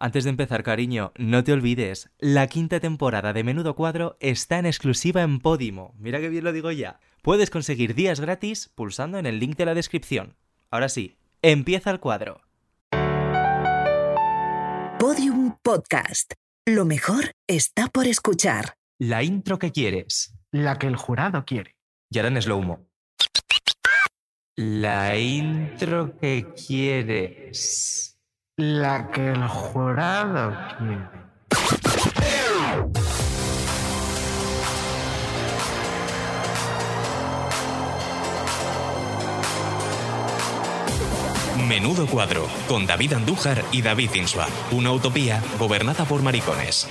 Antes de empezar, cariño, no te olvides, la quinta temporada de Menudo Cuadro está en exclusiva en Podimo. Mira que bien lo digo ya. Puedes conseguir días gratis pulsando en el link de la descripción. Ahora sí, empieza el cuadro. Podium Podcast. Lo mejor está por escuchar. La intro que quieres. La que el jurado quiere. Y ahora en slow mo. La intro que quieres. La que el jurado quiere. Menudo cuadro, con David Andújar y David Insua. Una utopía gobernada por maricones.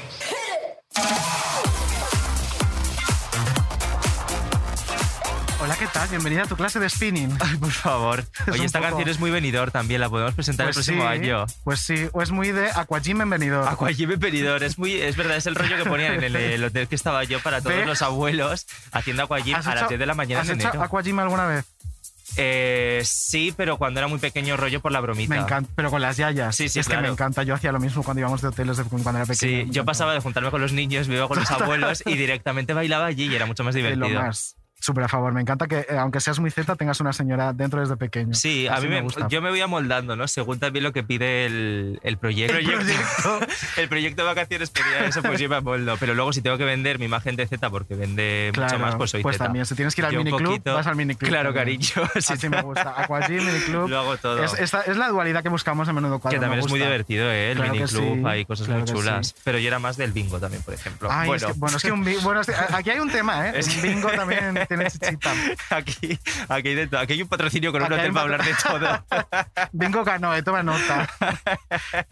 Hola, ¿qué tal? Bienvenida a tu clase de spinning. Ay, por favor. Es Oye, esta poco- canción es muy venidor también, la podemos presentar el próximo sí, año. Pues sí, o es muy de Aquagym en venidor. Aquagym venidor, es muy, es verdad, es el rollo que ponían en el, el hotel que estaba yo para todos ¿Ve? los abuelos haciendo Aquagym ¿Has a las hecho- 10 de la mañana ¿Has en hecho enero. Aquagym alguna vez? Eh, sí, pero cuando era muy pequeño rollo por la bromita. Me encanta, pero con las yayas. Sí, sí, es que me encanta. Yo hacía lo mismo cuando íbamos de hoteles de cuando era pequeño. Sí, yo pasaba de juntarme con los niños, me iba con los abuelos y directamente bailaba allí y era mucho más De lo divertido. más. Súper a favor. Me encanta que, eh, aunque seas muy Z, tengas una señora dentro desde pequeño. Sí, a Así mí me, gusta. yo me voy amoldando, ¿no? Según también lo que pide el, el proyecto. El proyecto. el proyecto de vacaciones pedía eso, pues yo me amoldo. Pero luego si tengo que vender mi imagen de Z porque vende mucho Claro, más, pues soy pues Z. también, si tienes que ir al miniclub, poquito- vas al miniclub. Claro, también. cariño. sí, Así me gusta. Aquagym, miniclub. Lo hago todo. Es, esta- es la dualidad que buscamos en menudo cuadro. que también es muy divertido, ¿eh? El Claro miniclub, sí, hay cosas claro muy chulas. sí. Pero yo era más del bingo también, por ejemplo. Ay, bueno, es que, bueno, es que un bi- bueno, es que aquí hay un tema, ¿eh? Es que- bingo también chichita. aquí, aquí, hay de todo. Aquí hay un patrocinio con un hotel para hablar de todo. Bingo canoe, toma nota.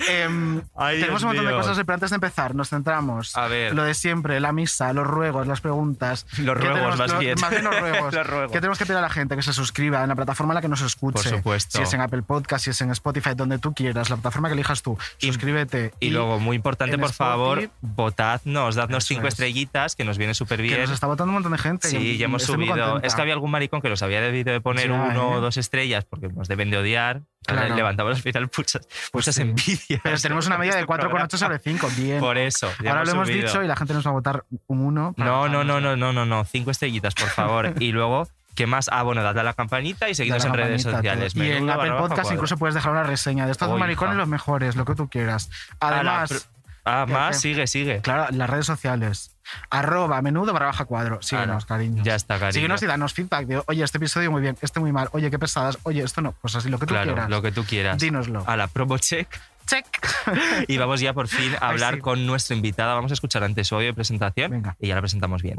Em, Ay, tenemos Dios un montón de cosas, pero antes de empezar, nos centramos. A ver. Lo de siempre, la misa, los ruegos, las preguntas. Los ¿Qué ruegos, más bien. Más bien los ruegos. Los ruegos. ¿Qué tenemos que pedir a la gente? Que se suscriba en la plataforma en la que nos escuche. Por supuesto. Si es en Apple Podcast, si es en Spotify, donde tú quieras, la plataforma que elijas tú. Y- Suscríbete. Y luego, muy importante, por favor, Spotify- votadnos, dadnos Eso cinco es. estrellitas, que nos viene súper Que bien. nos está votando un montón de gente. Sí, y ya hemos subido. Es que había algún maricón que los había debido de poner Ya, uno o ¿eh? dos estrellas porque nos deben de odiar. Claro. Levantamos al final muchas, muchas sí. envidias. Pero tenemos una media de Este 4,8 programa. sobre 5. Bien. Por eso. Ahora lo hemos subido. dicho y la gente nos va a votar un 1. No, no, no, no, no, no, no. Cinco estrellitas, por favor. y luego, ¿qué más? Ah, bueno, dadle a la campanita y seguidnos en redes sociales. Y en Apple Podcast cuadro. incluso puedes dejar una reseña de estos dos Oh, maricones hija. los mejores, lo que tú quieras. Además, Ah, ¿qué- más, sigue, sigue. claro, las redes sociales. Arroba menudo barra baja cuadro. Síguenos, Ala, cariño. Ya está, cariño. Síguenos y danos feedback. De, oye, este episodio muy bien, este muy mal. Oye, qué pesadas. Oye, esto no. Pues así, lo que tú Claro, quieras. lo que tú quieras. Dínoslo. A la promo check. Check. Y vamos ya por fin a Ay, hablar sí. con nuestra invitada. Vamos a escuchar antes su audio de presentación Venga. y ya la presentamos bien.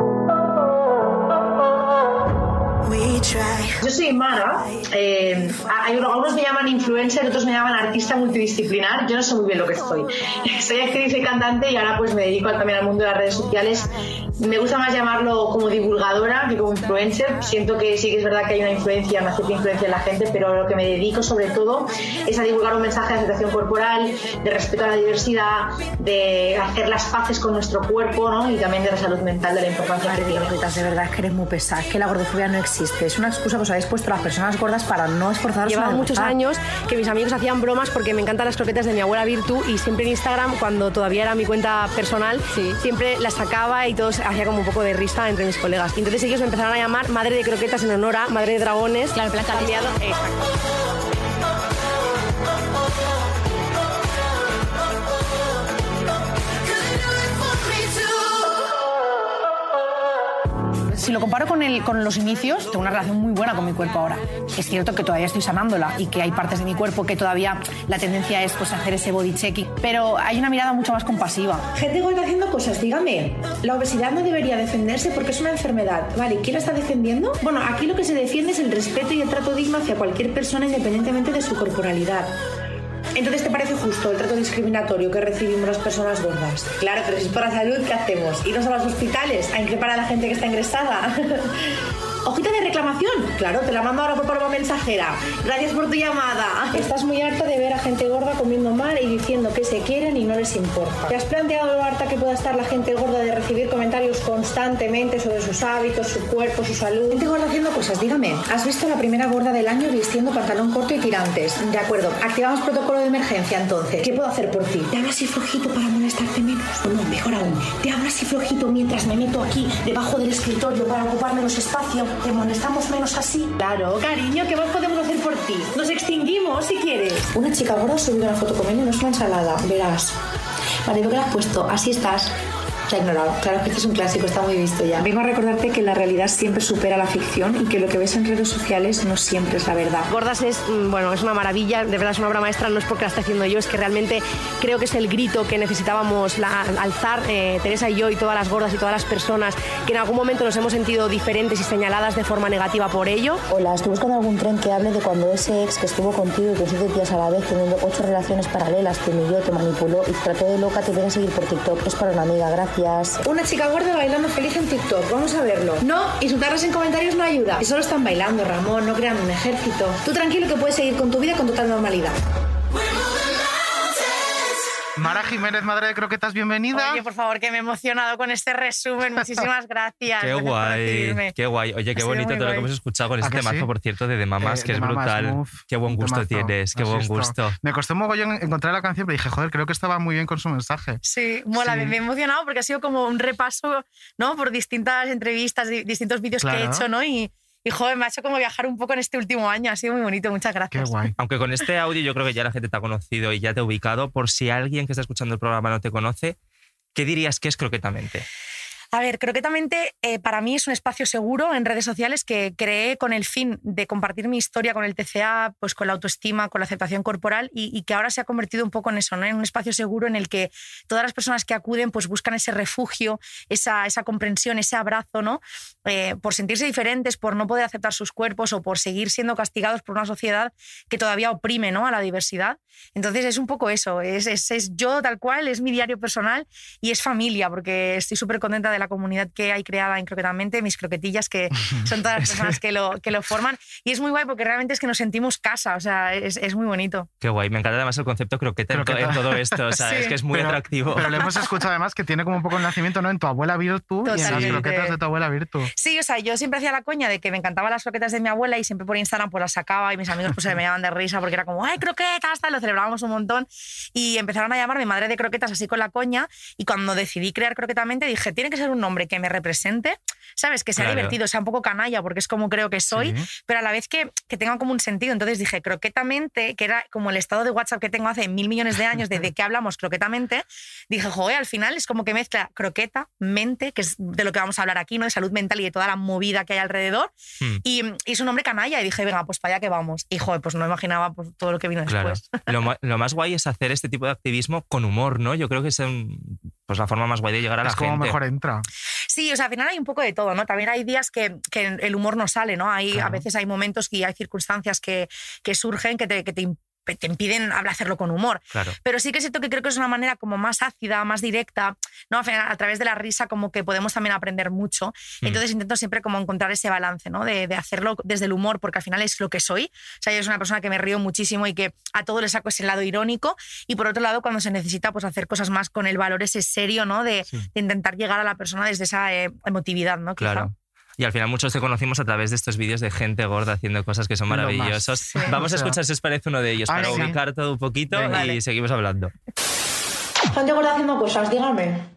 Yo soy Mara. eh, algunos me llaman influencer, otros me llaman artista multidisciplinar. Yo no sé muy bien lo que soy. Soy actriz y cantante y ahora pues me dedico también al mundo de las redes sociales. Me gusta más llamarlo como divulgadora que como influencer. Siento que sí que es verdad que hay una influencia, una cierta influencia en la gente, pero lo que me dedico sobre todo es a divulgar un mensaje de aceptación corporal, de respeto a la diversidad, de hacer las paces con nuestro cuerpo ¿no? y también de la salud mental, de la importancia que tiene. De verdad es que eres muy pesada, es que la gordofobia no existe. Es una excusa os habéis puesto las personas gordas para no esforzaros Llevaba muchos años que mis amigos hacían bromas porque me encantan las croquetas de mi abuela Virtu y siempre en Instagram, cuando todavía era mi cuenta personal, siempre las sacaba y todos hacía como un poco de risa entre mis colegas. Entonces ellos me empezaron a llamar madre de croquetas en honor a madre de dragones. Claro, cambiado. Exacto. Lo comparo con, el, con los inicios, tengo una relación muy buena con mi cuerpo ahora. Es cierto que todavía estoy sanándola y que hay partes de mi cuerpo que todavía la tendencia es pues, hacer ese body checking, pero hay una mirada mucho más compasiva. Gente gorda haciendo cosas, dígame. La obesidad no debería defenderse porque es una enfermedad. Vale, ¿quién la está defendiendo? Bueno, aquí lo que se defiende es el respeto y el trato digno hacia cualquier persona independientemente de su corporalidad. Entonces, ¿te parece justo el trato discriminatorio que recibimos las personas gordas? Claro, pero si es por la salud, ¿qué hacemos? ¿Irnos a los hospitales a increpar a la gente que está ingresada? hojita de reclamación. Claro, te la mando ahora por paloma mensajera. Gracias por tu llamada. Estás muy harta de ver a gente gorda comiendo mal y diciendo que se quieren y no les importa. ¿Te has planteado lo harta que pueda estar la gente gorda de recibir comentarios constantemente sobre sus hábitos, su cuerpo, su salud? Gente gorda haciendo cosas, dígame. ¿Has visto la primera gorda del año vistiendo pantalón corto y tirantes? De acuerdo, activamos protocolo de emergencia entonces. ¿Qué puedo hacer por ti? ¿Te hablas así flojito para molestarte menos? O no, mejor aún, te hablas así flojito mientras me meto aquí, debajo del escritorio, para ocupar menos espacio. ¿Te molestamos menos así? Claro, cariño, ¿qué más podemos hacer por ti? Nos extinguimos si quieres. Una chica gorda ha subido una foto comiendo una ensalada, verás. Vale, ¿lo que le has puesto? Así estás. Se ha ignorado. Claro que este es un clásico, está muy visto ya. Vengo a recordarte que la realidad siempre supera la ficción y que lo que ves en redes sociales no siempre es la verdad. Gordas es, mm, bueno, es una maravilla, de verdad es una obra maestra, no es porque la esté haciendo yo, es que realmente creo que es el grito que necesitábamos la- alzar eh, Teresa y yo y todas las gordas y todas las personas que en algún momento nos hemos sentido diferentes y señaladas de forma negativa por ello. Hola, estoy buscando algún tren que hable de cuando ese ex que estuvo contigo y con siete tías a la vez teniendo ocho relaciones paralelas te humilló, te manipuló y te trató de loca, te viene a seguir por TikTok. Es para una amiga, gracias. Una chica gorda bailando feliz en TikTok, vamos a verlo. No, insultarlas en comentarios no ayuda. Y solo están bailando, Ramón, no crean un ejército. Tú tranquilo que puedes seguir con tu vida con total normalidad. Mara Jiménez, madre de croquetas, bienvenida. Oye, por favor, que me he emocionado con este resumen. Muchísimas gracias. Qué guay, qué guay. Oye, qué bonito todo lo que hemos escuchado con ¿A este temazo, sí? por cierto, de, de Mamás, Eh, que de es brutal. Qué buen gusto temazo. tienes, qué Así buen esto. gusto. Me costó un mogollón encontrar la canción, pero dije, joder, creo que estaba muy bien con su mensaje. Sí, mola, Sí. me me he emocionado porque ha sido como un repaso, ¿no? Por distintas entrevistas, di- distintos vídeos que he Claro. hecho, ¿no? Y, y, joder, me ha hecho como viajar un poco en este último año. Ha sido muy bonito, muchas Qué gracias. guay. Aunque con este audio yo creo que ya la gente te ha conocido y ya te ha ubicado. Por si alguien que está escuchando el programa no te conoce, ¿qué dirías que es croquetamente? A ver, croquetamente eh, para mí es un espacio seguro en redes sociales que creé con el fin de compartir mi historia con el TCA, pues con la autoestima, con la aceptación corporal y, y que ahora se ha convertido un poco en eso, ¿no? en un espacio seguro en el que todas las personas que acuden pues buscan ese refugio, esa, esa comprensión, ese abrazo, ¿no? Eh, por sentirse diferentes, por no poder aceptar sus cuerpos o por seguir siendo castigados por una sociedad que todavía oprime ¿no? a la diversidad. Entonces es un poco eso, es, es, es yo tal cual, es mi diario personal y es familia, porque estoy súper contenta de la comunidad que hay creada en Croquetamente, mis croquetillas, que son todas las personas que lo, que lo forman. Y es muy guay porque realmente es que nos sentimos casa, o sea, es, es muy bonito. Qué guay, me encanta además el concepto croqueta, en to- Croqueta. En, todo esto, o sea, Sí. es que es muy Pero- atractivo. Pero le hemos escuchado además que tiene como un poco el nacimiento, ¿no? En tu abuela Virtu y en las croquetas de tu abuela Virtu. Sí, o sea, yo siempre hacía la coña de que me encantaban las croquetas de mi abuela y siempre por Instagram pues las sacaba y mis amigos pues se me llamaban de risa porque era como, ¡ay, croquetas! Tal, lo celebrábamos un montón y empezaron a llamarme madre de croquetas así con la coña y cuando decidí crear croquetamente dije, tiene que ser un nombre que me represente, ¿sabes? Que sea Claro. divertido, sea un poco canalla porque es como creo que soy, Sí. pero a la vez que, que tenga como un sentido. Entonces dije, croquetamente, que era como el estado de WhatsApp que tengo hace mil millones de años de de qué hablamos croquetamente, dije, joder, al final es como que mezcla croqueta, mente, que es de lo que vamos a hablar aquí, ¿no? De salud mental y de toda la movida que hay alrededor. Hmm. Y, y es un nombre canalla. Y dije, venga, pues para allá que vamos. Y joder, pues no imaginaba pues, todo lo que vino Claro. después. Lo, lo más guay es hacer este tipo de activismo con humor, ¿no? Yo creo que es un- pues la forma más guay de llegar a la Es como gente. mejor entra. Sí, o sea, al final hay un poco de todo, ¿no? También hay días que, que el humor no sale, ¿no? Hay, A veces hay momentos y hay circunstancias que, que surgen que te, que te te impiden hacerlo con humor. Claro. Pero sí que siento que creo que es una manera como más ácida, más directa, ¿no? A través de la risa como que podemos también aprender mucho. Mm. Entonces intento siempre como encontrar ese balance, ¿no? De, de hacerlo desde el humor, porque al final es lo que soy. O sea, yo soy una persona que me río muchísimo y que a todo le saco ese lado irónico. Y por otro lado, cuando se necesita pues hacer cosas más con el valor ese serio, ¿no? De, Sí. de intentar llegar a la persona desde esa eh, emotividad, ¿no? Quizá. Y al final muchos te conocimos a través de estos vídeos de gente gorda haciendo cosas que son maravillosos. Sí. Vamos a escuchar si os parece uno de ellos para sí. ubicar todo un poquito Venga. y Vale. seguimos hablando. Gente gorda haciendo cosas, dígame.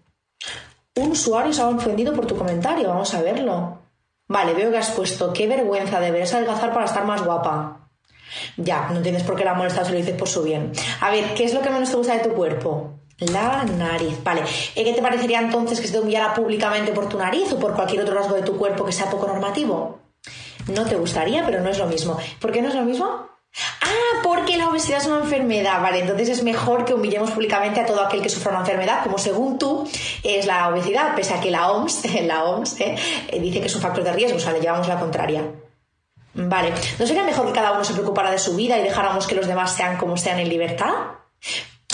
Un usuario se ha ofendido por tu comentario, vamos a verlo. Vale, veo que has puesto, qué vergüenza, deberías adelgazar para estar más guapa. Ya, no entiendes por qué la molesta, se lo dices por su bien. A ver, ¿qué es lo que menos te gusta de tu cuerpo? La nariz. Vale, ¿y qué te parecería entonces que se te humillara públicamente por tu nariz o por cualquier otro rasgo de tu cuerpo que sea poco normativo? No te gustaría, pero no es lo mismo. ¿Por qué no es lo mismo? Ah, porque la obesidad es una enfermedad, vale, entonces es mejor que humillemos públicamente a todo aquel que sufra una enfermedad, como según tú es la obesidad, pese a que la OMS, la OMS eh, eh, dice que es un factor de riesgo, o sea, le llevamos la contraria. Vale, ¿no sería mejor que cada uno se preocupara de su vida y dejáramos que los demás sean como sean en libertad?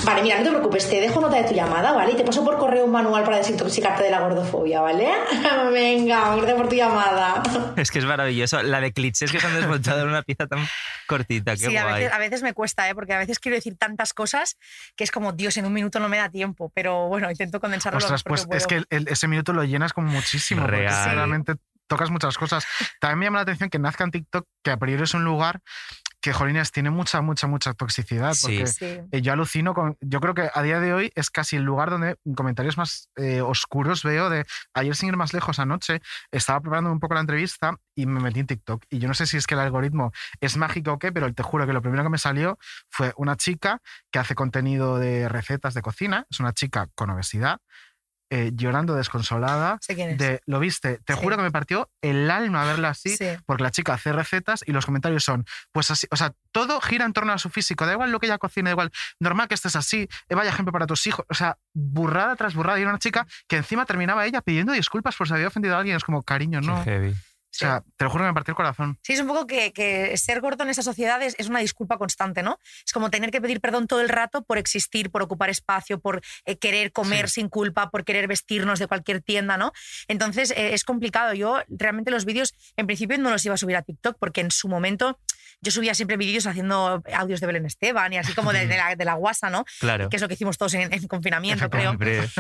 Vale, mira, no te preocupes, te dejo nota de tu llamada, ¿vale? Y te paso por correo un manual para desintoxicarte de la gordofobia, ¿vale? Venga, gracias por tu llamada. Es que es maravilloso. La de clichés que se han desmontado en una pieza tan cortita. Qué sí, a guay. veces, a veces me cuesta, ¿eh? porque a veces quiero decir tantas cosas que es como, Dios, en un minuto no me da tiempo, pero bueno, intento condensarlo. lo Ostras, que pues es puedo. que el- el- ese minuto lo llenas como muchísimo. porque Real. realmente tocas muchas cosas. También me llama la atención que nazca en TikTok, que a priori es un lugar que, jolines, tiene mucha, mucha, mucha toxicidad. Sí. Porque Sí. eh, yo alucino con. Yo creo que a día de hoy es casi el lugar donde comentarios más eh, oscuros veo de. Ayer, sin ir más lejos, anoche, estaba preparando un poco la entrevista y me metí en TikTok. Y yo no sé si es que el algoritmo es mágico o qué, pero te juro que lo primero que me salió fue una chica que hace contenido de recetas de cocina. Es una chica con obesidad. Eh, llorando desconsolada Sé quién es. de lo viste te Sí. juro que me partió el alma verla así Sí. porque la chica hace recetas y los comentarios son pues así o sea todo gira en torno a su físico da igual lo que ella cocina da igual normal que estés así eh, vaya ejemplo para tus hijos o sea burrada tras burrada y era una chica que encima terminaba ella pidiendo disculpas por si había ofendido a alguien es como cariño no Qué heavy. O sea te lo juro que me partió el corazón Sí, es un poco que, que ser gordo en esta sociedad es, es una disculpa constante, ¿no? Es como tener que pedir perdón todo el rato por existir, por ocupar espacio, por eh, querer comer sin culpa, por querer vestirnos de cualquier tienda, ¿no? Entonces eh, es complicado. Yo realmente los vídeos, en principio no los iba a subir a TikTok porque en su momento yo subía siempre vídeos haciendo audios de Belén Esteban y así como de, de la, de la guasa, ¿no? Claro. Que es lo que hicimos todos en, en confinamiento, creo.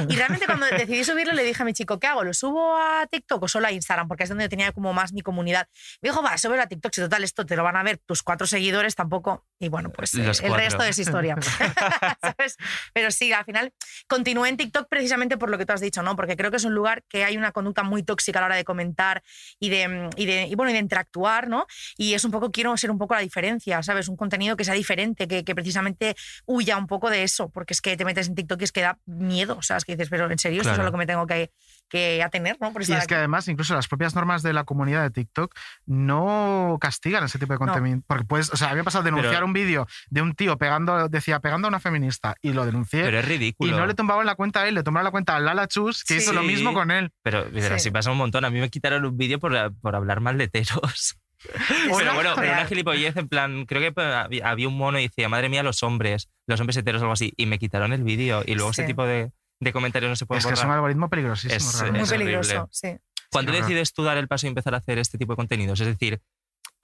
Y realmente cuando decidí subirlo le dije a mi chico, ¿qué hago? ¿Lo subo a TikTok o solo a Instagram? Porque es donde tenía como más mi comunidad. Me dijo, va, súbelo a TikTok, si total esto te lo van a ver tus cuatro seguidores tampoco. Y bueno, pues eh, el resto es historia. ¿Sabes? Pero sí, al final continué en TikTok precisamente por lo que tú has dicho, ¿no? Porque creo que es un lugar que hay una conducta muy tóxica a la hora de comentar y de, y de, y bueno, y de interactuar, ¿no? Y es un poco, quiero ser un poco la diferencia, ¿sabes? Un contenido que sea diferente, que, que precisamente huya un poco de eso, porque es que te metes en TikTok y es que da miedo, ¿sabes? Que dices, pero en serio, esto es a lo que me tengo que, que atener, ¿no? Por y es que además incluso las propias normas de la comunidad de TikTok no castigan ese tipo de contenido porque puedes o sea a mí me ha pasado denunciar Pero- un vídeo de un tío pegando decía pegando a una feminista y lo denuncié Pero es Y ridículo. no le tumbaban la cuenta a él, le tumbaron la cuenta a Lala Chus, que Sí. hizo lo mismo con él. Pero, pero Sí. así pasa un montón. A mí me quitaron un vídeo por, por hablar mal de teros. Pero bueno, pero una gilipollez en plan, creo que había un mono y decía, madre mía, los hombres, los hombres heteros o algo así, y me quitaron el vídeo. Y luego Sí. ese tipo de, de comentarios no se pueden Es que es un borrar. algoritmo peligrosísimo. Es- realmente. Muy es horrible. peligroso, sí. ¿Cuándo Sí, decides tú dar el paso y empezar a hacer este tipo de contenidos? Es decir,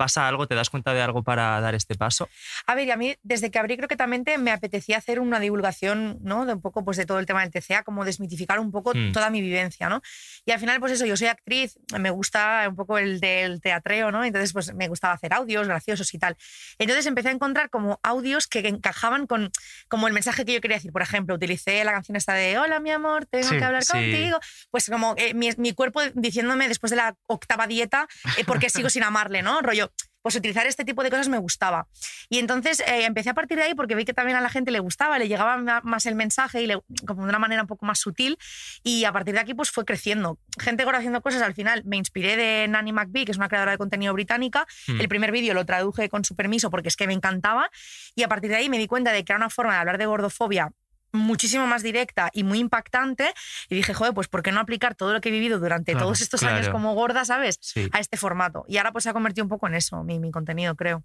¿pasa algo? ¿Te das cuenta de algo para dar este paso? A ver, y a mí desde que abrí Croquetamente me apetecía hacer una divulgación, ¿no? De un poco pues de todo el tema del TCA, como desmitificar un poco Mm. toda mi vivencia, ¿no? Y al final pues eso, yo soy actriz, me gusta un poco el del teatreo, ¿no? Entonces pues me gustaba hacer audios graciosos y tal. Entonces empecé a encontrar como audios que encajaban con como el mensaje que yo quería decir. Por ejemplo, utilicé la canción esta de Hola mi amor, tengo Sí, que hablar sí. contigo. Pues como eh, mi, mi cuerpo diciéndome después de la octava dieta eh, por qué sigo sin amarle, ¿no? Rollo, pues utilizar este tipo de cosas me gustaba. Y entonces eh, empecé a partir de ahí porque vi que también a la gente le gustaba, le llegaba más el mensaje y le- como de una manera un poco más sutil. Y a partir de aquí pues fue creciendo. Gente haciendo cosas, al final me inspiré de Nanny McBee, que es una creadora de contenido británica. Mm. El primer vídeo lo traduje con su permiso porque es que me encantaba. Y a partir de ahí me di cuenta de que era una forma de hablar de gordofobia muchísimo más directa y muy impactante y dije, joder, pues ¿por qué no aplicar todo lo que he vivido durante Claro, todos estos claro. años como gorda, ¿sabes? Sí. A este formato. Y ahora pues se ha convertido un poco en eso, mi, mi contenido, creo.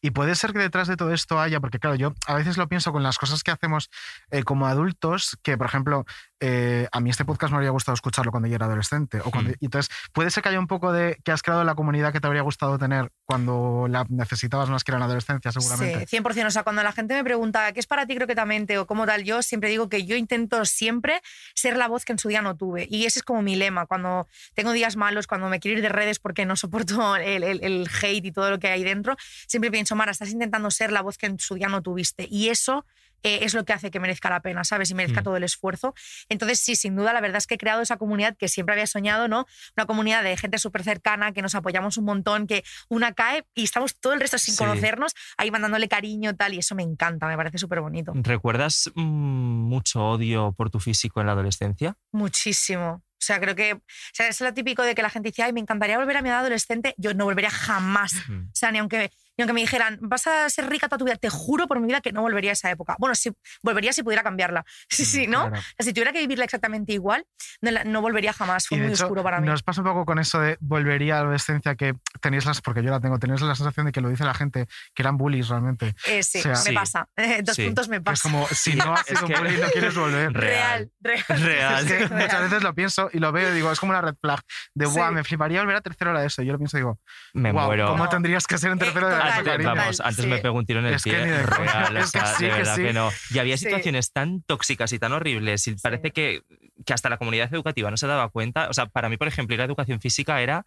Y puede ser que detrás de todo esto haya, porque claro, yo a veces lo pienso con las cosas que hacemos eh, como adultos, que por ejemplo, eh, a mí este podcast me habría gustado escucharlo cuando yo era adolescente. O cuando, Mm. entonces, puede ser que haya un poco de que has creado la comunidad que te habría gustado tener cuando la necesitabas más que era en la adolescencia, seguramente. Sí, 100%. O sea, cuando la gente me pregunta qué es para ti croquetamente o cómo tal, yo siempre digo que yo intento siempre ser la voz que en su día no tuve. Y ese es como mi lema. Cuando tengo días malos, cuando me quiero ir de redes porque no soporto el, el- el hate y todo lo que hay dentro, siempre pienso, Mara, estás intentando ser la voz que en su día no tuviste. Y eso eh, es lo que hace que merezca la pena, ¿sabes? Y merezca Mm. todo el esfuerzo. Entonces, sí, sin duda, la verdad es que he creado esa comunidad que siempre había soñado, ¿no? Una comunidad de gente súper cercana, que nos apoyamos un montón, que una cae y estamos todo el resto sin Sí. conocernos, ahí mandándole cariño tal, y eso me encanta, me parece súper bonito. ¿Recuerdas mm, mucho odio por tu físico en la adolescencia? Muchísimo. O sea, creo que o sea, es lo típico de que la gente dice, ay, me encantaría volver a mi edad adolescente. Yo no volvería jamás. O sea, ni aunque Y aunque me dijeran, vas a ser rica toda tu vida, te juro por mi vida que no volvería a esa época. Bueno, sí, volvería si pudiera cambiarla. Sí, sí, ¿no? claro. O sea, si tuviera que vivirla exactamente igual, no, volvería jamás. Fue Y de muy hecho, oscuro para mí. Nos pasa un poco con eso de volvería a la adolescencia que tenéis las, porque yo la tengo, tenéis la sensación de que lo dice la gente, que eran bullies realmente. Eh, sí, o sea, me pasa. Dos Sí. puntos me pasa. Es como, si no has Es sido que- un bully, no quieres volver. Real, real. Real. Es que Real. muchas veces lo pienso y lo veo y digo, es como una red flag de, Sí. guau, me fliparía volver a tercero hora de eso. Y yo lo pienso y digo, Me guau, muero. ¿cómo No. tendrías que ser en tercero de la Antes, vamos, antes sí. me pegó un tiro en el Es pie. de coña. real, o Es que sea, sí, de que verdad sí. que no. Y había situaciones tan tóxicas y tan horribles. Y parece que, que hasta la comunidad educativa no se daba cuenta. O sea, para mí, por ejemplo, ir a educación física era.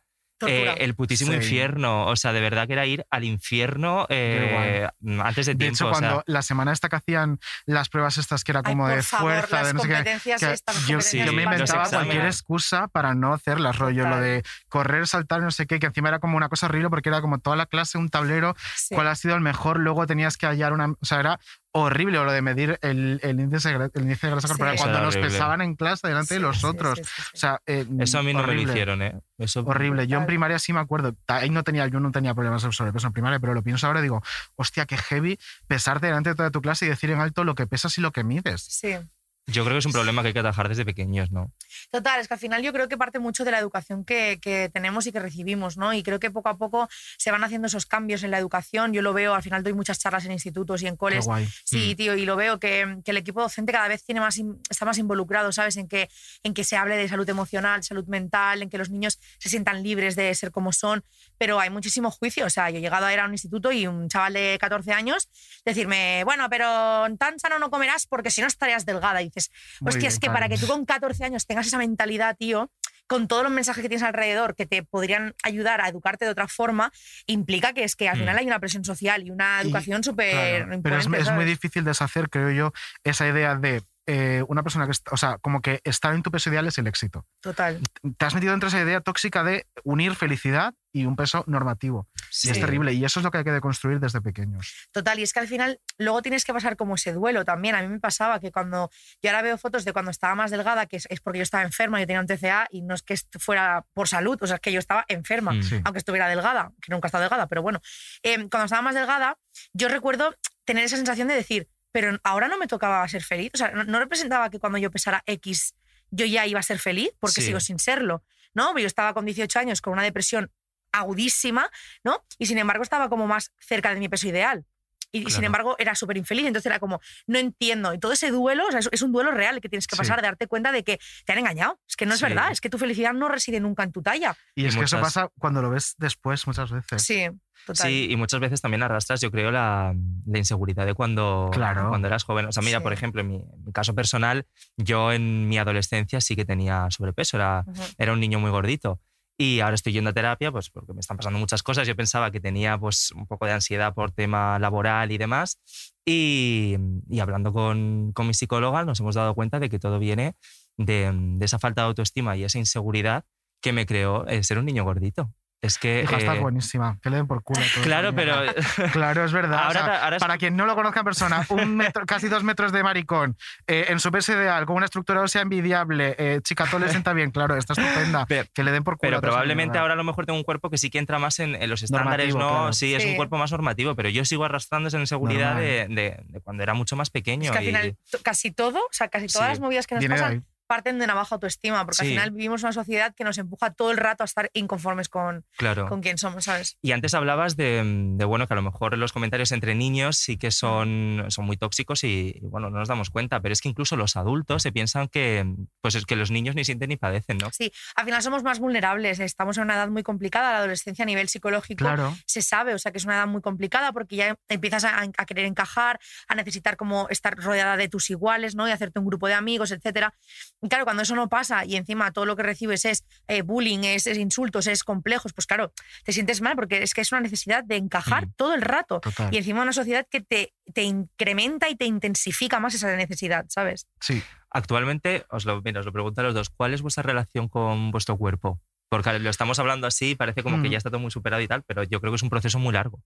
Eh, el putísimo Sí. infierno. O sea, de verdad que era ir al infierno eh, antes de De tiempo. hecho, o sea, cuando la semana esta que hacían las pruebas estas que era como de favor, fuerza, las de no sé qué, yo, me inventaba cualquier excusa para no hacerlas, rollo, lo de correr, saltar, no sé qué, que encima era como una cosa horrible porque era como toda la clase, un tablero, Sí. cuál ha sido el mejor, luego tenías que hallar una... O sea, era horrible lo de medir el, el índice, el índice de grasa corporal cuando nos horrible. pesaban en clase delante de los sí, otros. sí, sí, sí. O sea, eh, eso a mí no me lo hicieron, ¿eh? Eso, Horrible. Yo en primaria sí me acuerdo. Ahí no tenía, yo no tenía problemas de sobrepeso en primaria, pero lo pienso ahora y digo, hostia, qué heavy pesarte delante de toda tu clase y decir en alto lo que pesas y lo que mides. Sí. Yo creo que es un problema que hay que atajar desde pequeños, ¿no? Total, es que al final yo creo que parte mucho de la educación que, que tenemos y que recibimos, ¿no? Y creo que poco a poco se van haciendo esos cambios en la educación. Yo lo veo, al final doy muchas charlas en institutos y en Qué coles. guay. Sí, Mm. tío, y lo veo que, que el equipo docente cada vez tiene más, in- está más involucrado, ¿sabes? En que, en que se hable de salud emocional, salud mental, en que los niños se sientan libres de ser como son, pero hay muchísimo juicio. O sea, yo he llegado a ir a un instituto y un chaval de 14 años decirme, bueno, pero tan sano no comerás porque si no estarías delgada. Y dices, hostia, es que para que tú con 14 años tengas esa mentalidad, tío, con todos los mensajes que tienes alrededor que te podrían ayudar a educarte de otra forma, implica que es que al Mm. final hay una presión social y una educación súper Claro, pero es, es muy difícil deshacer, creo yo, esa idea de eh, una persona que, está- o sea, como que estar en tu peso ideal es el éxito. Total. Te has metido dentro de esa idea tóxica de unir felicidad y un peso normativo. Y es Sí. terrible. Y eso es lo que hay que deconstruir desde pequeños. Total, y es que al final luego tienes que pasar como ese duelo también. A mí me pasaba que cuando yo ahora veo fotos de cuando estaba más delgada, que es, es porque yo estaba enferma, yo tenía un TCA y no es que fuera por salud, o sea, es que yo estaba enferma. Sí. aunque estuviera delgada, que nunca he estado delgada, pero bueno. Eh, cuando estaba más delgada, yo recuerdo tener esa sensación de decir, pero ahora no me tocaba ser feliz. O sea, no, no representaba que cuando yo pesara X yo ya iba a ser feliz, porque Sí. sigo sin serlo, ¿no? Yo estaba con 18 años con una depresión agudísima, ¿no? Y sin embargo estaba como más cerca de mi peso ideal. Y, y sin embargo era súper infeliz, entonces era como, no entiendo. Y todo ese duelo, o sea, es, un duelo real que tienes que Sí. pasar, de darte cuenta de que te han engañado. Es que no es Sí. verdad, es que tu felicidad no reside nunca en tu talla. Y, Y es que eso pasa cuando lo ves después muchas veces. Sí, total. Sí, y muchas veces también arrastras, yo creo, la, la inseguridad de cuando, Claro. cuando eras joven. O sea, mira, Sí. por ejemplo, en mi, en mi caso personal, yo en mi adolescencia sí que tenía sobrepeso, era, era un niño muy gordito. Y ahora estoy yendo a terapia, pues porque me están pasando muchas cosas. Yo pensaba que tenía pues un poco de ansiedad por tema laboral y demás. Y, y hablando con, con mi psicóloga nos hemos dado cuenta de que todo viene de, de esa falta de autoestima y esa inseguridad que me creó eh, ser un niño gordito. Es que... Hija, estás eh, buenísima. Que le den por culo. a. Claro, pero Claro, es verdad. Ahora O sea, ta- ahora es- para quien no lo conozca en persona, un metro, casi dos metros de maricón, eh, en su peso ideal, con una estructura ósea envidiable, eh, chica, todo le sienta bien, claro, está estupenda. Pero- que le den por culo. Pero probablemente ahora a lo mejor tengo un cuerpo que sí que entra más en, en los estándares, Normativo, ¿no? claro. Sí, es un cuerpo más normativo, pero yo sigo arrastrando esa inseguridad de, Normal. de- de cuando era mucho más pequeño. Es que al y- final casi todo, o sea, casi todas Sí. las movidas que nos Viene pasan. Parten de una baja autoestima, porque al final vivimos una sociedad que nos empuja todo el rato a estar inconformes con, claro. con quién somos, ¿sabes? Y antes hablabas de, de, bueno, que a lo mejor los comentarios entre niños sí que son, son muy tóxicos y, y, bueno, no nos damos cuenta, pero es que incluso los adultos se piensan que, pues es que los niños ni sienten ni padecen, ¿no? Sí, al final somos más vulnerables, estamos en una edad muy complicada, la adolescencia a nivel psicológico Claro. se sabe, o sea que es una edad muy complicada porque ya empiezas a, a querer encajar, a necesitar como estar rodeada de tus iguales, ¿no? Y hacerte un grupo de amigos, etcétera. Y claro, cuando eso no pasa y encima todo lo que recibes es eh, bullying, es, es insultos, es complejos, pues claro, te sientes mal porque es que es una necesidad de encajar Mm. todo el rato. Total. Y encima una sociedad que te, te incrementa y te intensifica más esa necesidad, ¿sabes? Sí. Actualmente, os lo, mira, os lo pregunto a los dos, ¿cuál es vuestra relación con vuestro cuerpo? Porque lo estamos hablando así, parece como que Mm. ya está todo muy superado y tal, pero yo creo que es un proceso muy largo.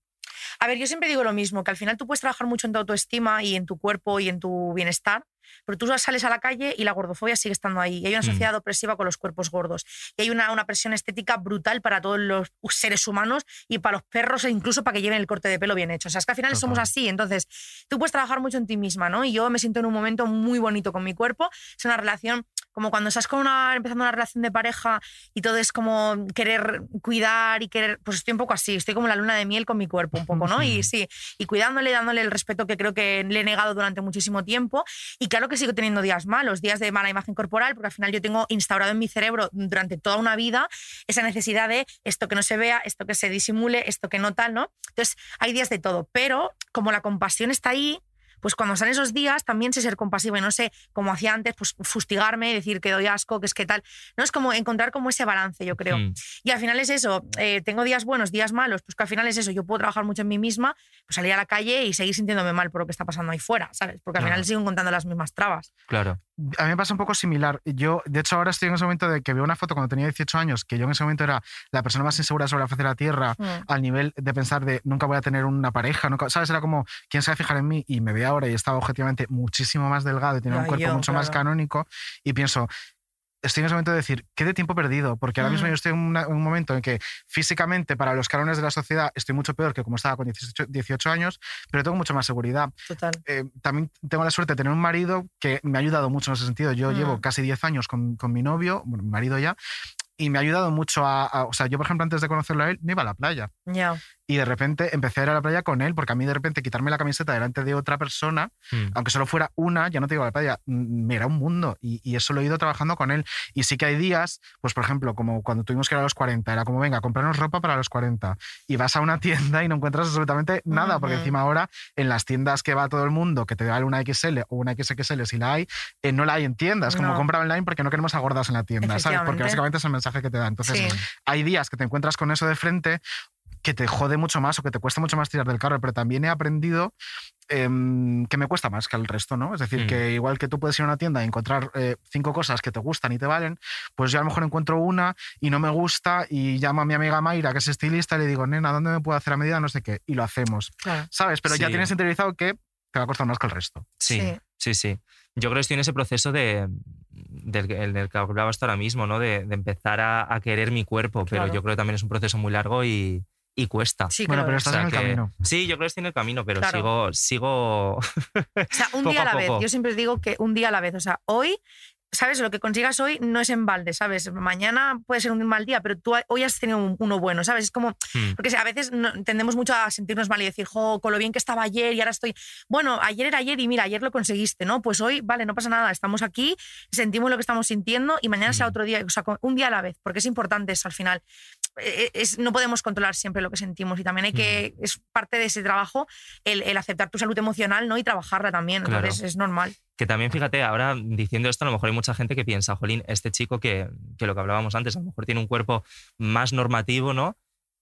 A ver, yo siempre digo lo mismo, que al final tú puedes trabajar mucho en tu autoestima y en tu cuerpo y en tu bienestar, pero tú sales a la calle y la gordofobia sigue estando ahí. Y hay una Mm. sociedad opresiva con los cuerpos gordos. Y hay una, una presión estética brutal para todos los seres humanos y para los perros e incluso para que lleven el corte de pelo bien hecho. O sea, es que al final somos así. Entonces, tú puedes trabajar mucho en ti misma, ¿no? Y yo me siento en un momento muy bonito con mi cuerpo. Es una relación como cuando estás con una, empezando una relación de pareja y todo es como querer cuidar y querer, pues estoy un poco así, estoy como la luna de miel con mi cuerpo un poco, ¿no? Y sí, y cuidándole, dándole el respeto que creo que le he negado durante muchísimo tiempo y claro que sigo teniendo días malos, días de mala imagen corporal, porque al final yo tengo instaurado en mi cerebro durante toda una vida esa necesidad de esto que no se vea, esto que se disimule, esto que no tal, ¿no? Entonces hay días de todo, pero como la compasión está ahí, pues cuando están esos días también sé ser compasiva y no sé, como hacía antes, pues fustigarme, decir que doy asco, que es que tal. No es como encontrar como ese balance, yo creo. Mm. Y al final es eso, eh, tengo días buenos, días malos, pues que al final es eso, yo puedo trabajar mucho en mí misma, pues salir a la calle y seguir sintiéndome mal por lo que está pasando ahí fuera, ¿sabes? Porque al Claro. final sigo encontrando las mismas trabas. Claro. A mí me pasa un poco similar. Yo, de hecho, ahora estoy en ese momento de que veo una foto cuando tenía 18 años, que yo en ese momento era la persona más insegura sobre la faz de la Tierra, Mm. al nivel de pensar de nunca voy a tener una pareja, nunca, ¿sabes? Era como, ¿quién se va a fijar en mí? Y me veo ahora y estaba objetivamente muchísimo más delgado y tenía un cuerpo yo, mucho más claro. canónico y pienso... Estoy en ese momento de decir, ¿qué de tiempo perdido? Porque ahora mismo yo estoy en, una- un momento en que físicamente, para los cánones de la sociedad, estoy mucho peor que como estaba con 18, 18 años, pero tengo mucho más seguridad Total. eh, también tengo la suerte de tener un marido que me ha ayudado mucho en ese sentido. Yo Mm. llevo casi 10 años con, con mi novio, bueno, mi marido ya, y me ha ayudado mucho a, a- O sea, yo, por ejemplo, antes de conocerlo a él, no iba a la playa. Ya. Y de repente empecé a ir a la playa con él, porque a mí de repente quitarme la camiseta delante de otra persona, Mm. aunque solo fuera una, ya no te digo a la playa, mm, me era un mundo. Y, y eso lo he ido trabajando con él. Y sí que hay días, pues por ejemplo, como cuando tuvimos que ir a los 40, era como, venga, comprarnos ropa para los 40. Y vas a una tienda y no encuentras absolutamente nada, porque encima ahora en las tiendas que va todo el mundo, que te vale una XL o una XXL si la hay, eh, no la hay en tiendas, como No. compra online porque no queremos a gordas en la tienda, ¿sabes? Porque básicamente es el mensaje que te da. Entonces, Sí. hay días que te encuentras con eso de frente que te jode mucho más o que te cuesta mucho más tirar del carro, pero también he aprendido em, que me cuesta más que al resto, ¿no? Es decir, Mm. que igual que tú puedes ir a una tienda y encontrar eh, cinco cosas que te gustan y te valen, pues yo a lo mejor encuentro una y no me gusta y llamo a mi amiga Mayra, que es estilista, y le digo, nena, ¿dónde me puedo hacer a medida? No sé qué, y lo hacemos, Claro. ¿sabes? Pero ya Sí. tienes interiorizado que te va a costar más que el resto. Sí, Sí. sí, sí. Yo creo que estoy en ese proceso de, del, que- del que hablabas tú ahora mismo, ¿no? De, de empezar a, a querer mi cuerpo, pero Claro. yo creo que también es un proceso muy largo y, y cuesta. Sí, bueno, pero O estás sea en el que- camino. Sí, yo creo que estoy en el camino, pero Claro. sigo, sigo. O sea, un Poco día a a la vez. Yo siempre digo que un día a la vez. O sea, hoy, ¿sabes? Lo que consigas hoy no es en balde, ¿sabes? Mañana puede ser un mal día, pero tú hoy has tenido un- uno bueno, ¿sabes? Es como. Hmm. Porque a veces tendemos mucho a sentirnos mal y decir, jo, con lo bien que estaba ayer y ahora estoy. Bueno, ayer era ayer y mira, ayer lo conseguiste, ¿no? Pues hoy, vale, no pasa nada, estamos aquí, sentimos lo que estamos sintiendo y mañana será Mm. otro día, o sea, un día a la vez, porque es importante eso al final. Eh, es- no podemos controlar siempre lo que sentimos y también hay que, Mm. es parte de ese trabajo el, el aceptar tu salud emocional ¿no? y trabajarla también. Claro. Entonces es normal. Que también, fíjate, ahora diciendo esto, a lo mejor hay mucha gente que piensa, Jolín, este chico que, que lo que hablábamos antes, a lo mejor tiene un cuerpo más normativo, ¿no?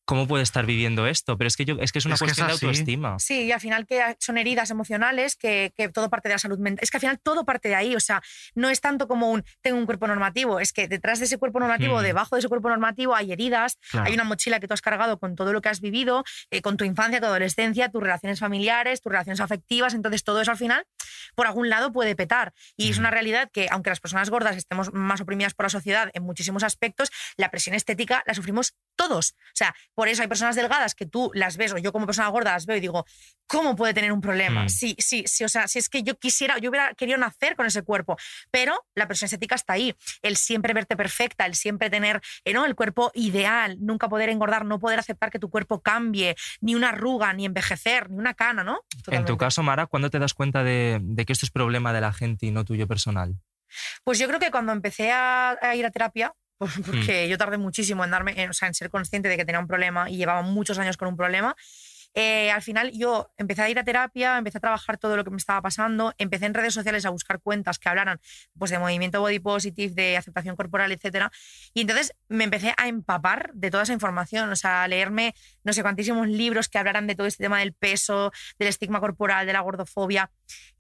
¿Cómo puede estar viviendo esto? Pero es que, yo, es, que es una Es que es cuestión de autoestima. Sí, y al final que son heridas emocionales, que, que todo parte de la salud mental. Es que al final todo parte de ahí, o sea, no es tanto como un tengo un cuerpo normativo, es que detrás de ese cuerpo normativo, Hmm. debajo de ese cuerpo normativo hay heridas, Claro. hay una mochila que tú has cargado con todo lo que has vivido, eh, con tu infancia, tu adolescencia, tus relaciones familiares, tus relaciones afectivas, entonces todo eso al final por algún lado puede petar. Y es Mm. una realidad que aunque las personas gordas estemos más oprimidas por la sociedad en muchísimos aspectos, la presión estética la sufrimos todos. O sea, por eso hay personas delgadas que tú las ves, o yo como persona gorda las veo y digo, ¿cómo puede tener un problema? Mm. Sí, sí, sí, o sea, si es que yo quisiera, yo hubiera querido nacer con ese cuerpo, pero la presión estética está ahí. El siempre verte perfecta, el siempre tener eh, ¿no? el cuerpo ideal, nunca poder engordar, no poder aceptar que tu cuerpo cambie, ni una arruga, ni envejecer, ni una cana, ¿no? En tu Totalmente. caso, Mara, ¿cuándo te das cuenta de, de que esto es problema de la gente y no tuyo personal? Pues yo creo que cuando empecé a, a ir a terapia, Mm. porque yo tardé muchísimo en darme, en, o sea, en ser consciente de que tenía un problema y llevaba muchos años con un problema. eh, al final yo empecé a ir a terapia, empecé a trabajar todo lo que me estaba pasando, empecé en redes sociales a buscar cuentas que hablaran pues, de movimiento body positive, de aceptación corporal, etcétera. Y entonces me empecé a empapar de toda esa información, o sea, a leerme no sé cuantísimos libros que hablaran de todo este tema del peso, del estigma corporal, de la gordofobia.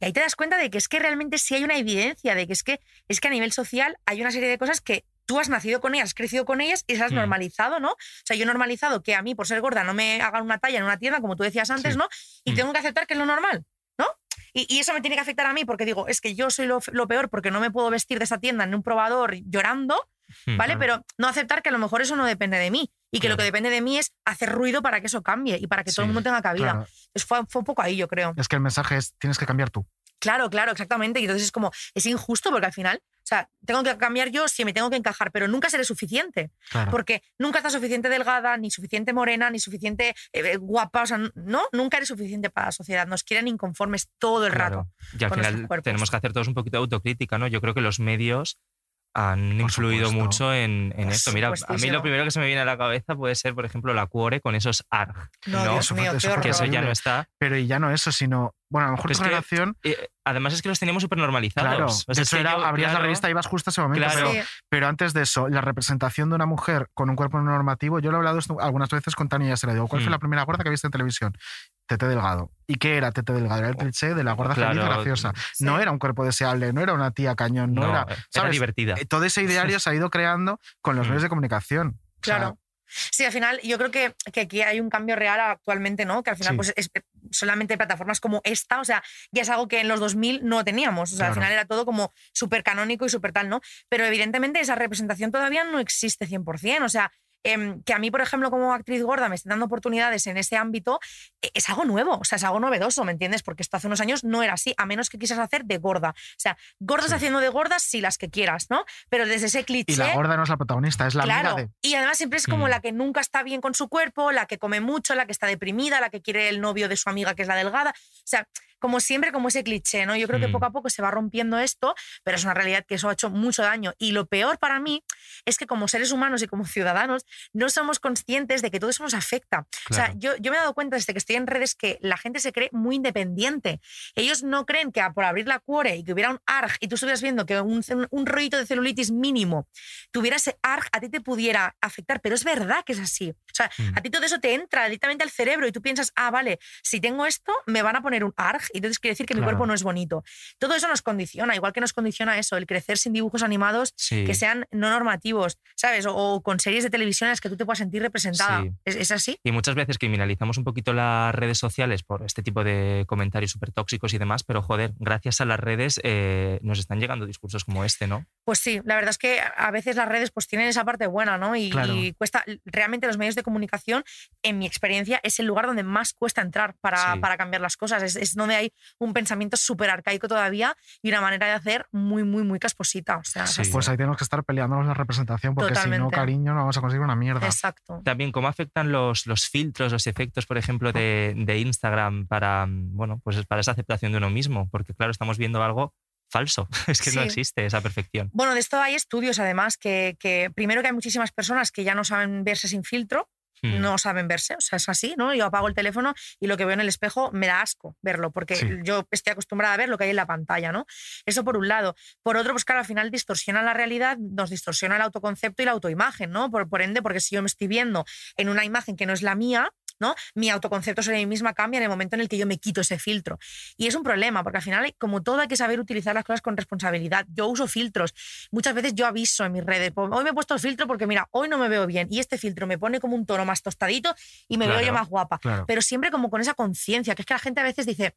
Y ahí te das cuenta de que es que realmente sí hay una evidencia, de que es que, es que a nivel social hay una serie de cosas que tú has nacido con ellas, has crecido con ellas y las has Mm. normalizado, ¿no? O sea, yo he normalizado que a mí, por ser gorda, no me hagan una talla en una tienda, como tú decías antes, Sí. ¿no? Y Mm. tengo que aceptar que es lo normal. ¿no? Y, y eso me tiene que afectar a mí porque digo, es que yo soy lo, lo peor porque no me puedo vestir de esa tienda en un probador llorando, Hmm. ¿vale? Pero no aceptar que a lo mejor eso no depende de mí y que lo que depende de mí es hacer ruido para que eso cambie y para que todo el mundo tenga cabida. Claro. Fue un poco ahí, yo creo. Es que el mensaje es, tienes que cambiar tú. Claro, claro, exactamente. Y entonces es como, es injusto porque al final, o sea, tengo que cambiar yo si me tengo que encajar, pero nunca seré suficiente. Claro. Porque nunca estás suficiente delgada, ni suficiente morena, ni suficiente eh, guapa. O sea, no, nunca eres suficiente para la sociedad. Nos quieren inconformes todo el Claro. rato. Y al final tenemos que hacer todos un poquito de autocrítica, ¿no? Yo creo que los medios han Por influido supuesto. mucho en, esto. Mira, a mí lo primero que se me viene a la cabeza puede ser, por ejemplo, la cuore con esos ARG. No, ¿no? Dios mío, eso que eso ya no está. Pero y ya no eso, sino, bueno, a lo mejor Pues tu generación, Eh, además es que los teníamos súper normalizados. claro, O sea, de es hecho que era, yo, abrías la revista y ibas justo a ese momento, Claro. pero, Sí. pero antes de eso, la representación de una mujer con un cuerpo normativo, yo lo he hablado algunas veces con Tania y ya se le digo, ¿cuál fue Mm. la primera gorda que viste en televisión? Tete Delgado. ¿Y qué era Tete Delgado? Era el cliché de la gorda feliz Claro, graciosa. sí. No era un cuerpo deseable, no era una tía cañón, no, No, era... era ¿sabes? divertida. Eh, Todo ese ideario se ha ido creando con los Mm. medios de comunicación. O sea, Claro. Sí, al final yo creo que, que aquí hay un cambio real actualmente, ¿no? Que al final Sí. pues es solamente plataformas como esta, o sea, ya es algo que en los 2000 no teníamos, o sea, al final era todo como súper canónico y súper tal, ¿no? Pero evidentemente esa representación todavía no existe 100%, o sea, em, que a mí, por ejemplo, como actriz gorda me estén dando oportunidades en ese ámbito, eh, es algo nuevo, o sea, es algo novedoso, ¿me entiendes? Porque esto hace unos años no era así, a menos que quisieras hacer de gorda. O sea, gordas Sí. haciendo de gordas, sí, las que quieras, ¿no? Pero desde ese cliché... y la gorda no es la protagonista, es la Claro, amiga de... y además siempre es como Mm. la que nunca está bien con su cuerpo, la que come mucho, la que está deprimida, la que quiere el novio de su amiga que es la delgada. O sea, como siempre, como ese cliché, ¿no? Yo creo que Mm. poco a poco se va rompiendo esto, pero es una realidad que eso ha hecho mucho daño. Y lo peor para mí es que como seres humanos y como ciudadanos no somos conscientes de que todo eso nos afecta. O sea, Claro. yo, yo me he dado cuenta desde que estoy en redes que la gente se cree muy independiente. Ellos no creen que a- por abrir la cuore y que hubiera un ARG y tú estuvieras viendo que un, un rollito de celulitis mínimo tuviera ese ARG, a ti te pudiera afectar. Pero es verdad que es así. O sea, Mm. a ti todo eso te entra directamente al cerebro y tú piensas, ah, vale, si tengo esto, me van a poner un ARG y entonces quiere decir que mi cuerpo no es bonito. Todo eso nos condiciona, igual que nos condiciona eso, el crecer sin dibujos animados Sí. que sean no normativos, ¿sabes? O, o con series de televisión en las que tú te puedas sentir representada. Sí. ¿Es, es así? Y muchas veces criminalizamos un poquito las redes sociales por este tipo de comentarios súper tóxicos y demás, pero joder, gracias a las redes eh, nos están llegando discursos como este, ¿no? Pues sí, la verdad es que a veces las redes pues tienen esa parte buena, ¿no? Y, Claro. y cuesta, realmente los medios de comunicación, en mi experiencia, es el lugar donde más cuesta entrar para, Sí. para cambiar las cosas. Es, es donde hay un pensamiento súper arcaico todavía y una manera de hacer muy, muy, muy casposita. O sea, Sí. Pues ahí tenemos que estar peleándonos la representación porque si no, cariño, no vamos a conseguir una mierda. Exacto. También cómo afectan los, los filtros, los efectos, por ejemplo, de, de Instagram para, bueno, pues para esa aceptación de uno mismo, porque claro, estamos viendo algo falso, es que no existe esa perfección. Bueno, de esto hay estudios además que, que primero que hay muchísimas personas que ya no saben verse sin filtro, Mm. no saben verse, o sea, es así, ¿no? Yo apago el teléfono y lo que veo en el espejo me da asco verlo, porque Sí. yo estoy acostumbrada a ver lo que hay en la pantalla, ¿no? Eso por un lado. Por otro, pues claro, al final distorsiona la realidad, nos distorsiona el autoconcepto y la autoimagen, ¿no? Por, por ende, porque si yo me estoy viendo en una imagen que no es la mía, ¿no? Mi autoconcepto sobre mí misma cambia en el momento en el que yo me quito ese filtro. Y es un problema, porque al final, como todo, hay que saber utilizar las cosas con responsabilidad. Yo uso filtros. Muchas veces yo aviso en mis redes, "Pues hoy me he puesto el filtro porque mira, hoy no me veo bien y este filtro me pone como un tono más tostadito y me veo yo más guapa. Claro. Pero siempre como con esa conciencia, que es que la gente a veces dice,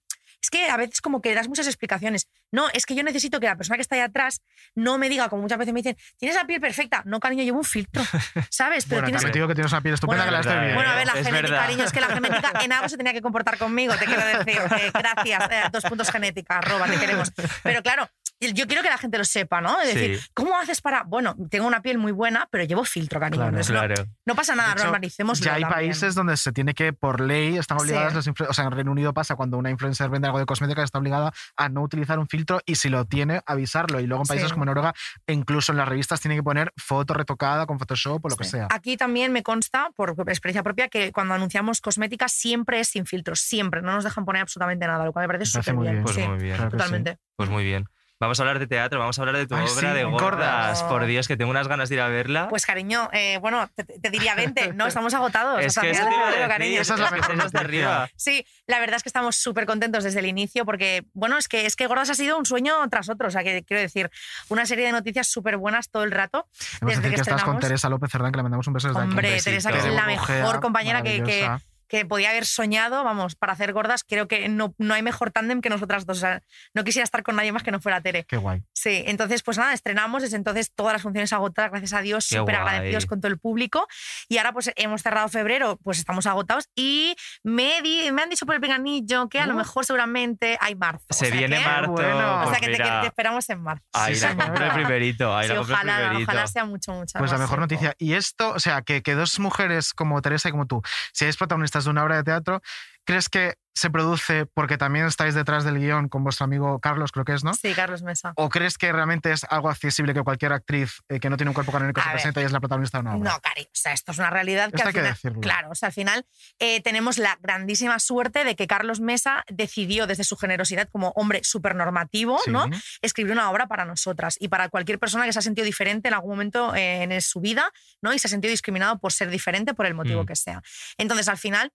es que a veces como que das muchas explicaciones. No, es que yo necesito que la persona que está ahí atrás no me diga, como muchas veces me dicen, tienes la piel perfecta. No, cariño, llevo un filtro, ¿sabes? Pero Bueno, tienes te digo que tienes una piel estupenda Bueno, que la estoy verdad, viendo. bueno, a ver, la Es genética, verdad. cariño, es que la genética en algo se tenía que comportar conmigo, te quiero decir. eh, gracias, eh, dos puntos genética, arroba, te queremos. Pero claro, yo quiero que la gente lo sepa, ¿no? Es decir, Sí. ¿cómo haces para...? Bueno, tengo una piel muy buena, pero llevo filtro, cariño. Claro, Entonces, no- Claro. no, pasa nada, hecho, normalicemos. Ya hay países donde se tiene que, por ley, están Sí. obligadas las influ- O sea, en Reino Unido pasa cuando una influencer vende algo de cosmética, está obligada a no utilizar un filtro y si lo tiene, avisarlo. Y luego en países Sí. como Noruega, incluso en las revistas tiene que poner foto retocada con Photoshop o lo que Sí. sea. Aquí también me consta, por experiencia propia, que cuando anunciamos cosmética siempre es sin filtros, siempre. No nos dejan poner absolutamente nada, lo cual me parece súper muy bien. Pues sí, muy bien. Claro sí. totalmente. Pues muy bien. Vamos a hablar de teatro, vamos a hablar de tu Ay, obra sí, de gordas. gordas. Por Dios, que tengo unas ganas de ir a verla. Pues cariño, eh, bueno, te, te diría 20, no, estamos agotados. es hasta que el eso te de iba a febrero, decir, cariño. Esa es la que mejor noticia. arriba. Sí, la verdad es que estamos súper contentos desde el inicio porque, bueno, es que, es que Gordas ha sido un sueño tras otro. O sea, que quiero decir, una serie de noticias súper buenas todo el rato. Hemos desde decir que que estás con. Teresa López Cerdán, que le mandamos un beso desde aquí. Hombre. Teresa, que es la mujer mejor compañera que, que. Que podía haber soñado, vamos, para hacer gordas, creo que no, no hay mejor tándem que nosotras dos. O sea, no quisiera estar con nadie más que no fuera Tere. Qué guay. Sí, entonces, pues nada, estrenamos, desde entonces todas las funciones agotadas, gracias a Dios, súper agradecidos con todo el público. Y ahora, pues hemos cerrado febrero, pues estamos agotados. Y me, di- me han dicho por el pinganillo que a lo mejor seguramente hay marzo. O Se sea viene que- marzo. bueno. O pues sea que te, te esperamos en marzo. Ahí Sí, la compré primerito. Ahí Sí, la ojalá, primerito. ojalá sea mucho, mucho Pues la mejor tiempo. noticia. Y esto, o sea, que, que dos mujeres como Teresa y como tú seáis protagonistas de una obra de teatro, ¿crees que se produce porque también estáis detrás del guion con vuestro amigo Carlos, creo que es, ¿no? Sí, Carlos Mesa. ¿O crees que realmente es algo accesible que cualquier actriz eh, que no tiene un cuerpo canónico se presenta y es la protagonista de una obra? No, Cari, o sea, esto es una realidad que Esto al hay que decirlo. claro, o sea, al final eh, tenemos la grandísima suerte de que Carlos Mesa decidió desde su generosidad como hombre súper normativo, Sí. ¿no? Escribir una obra para nosotras y para cualquier persona que se ha sentido diferente en algún momento eh, en su vida, ¿no? Y se ha sentido discriminado por ser diferente por el motivo Mm. que sea. Entonces, al final,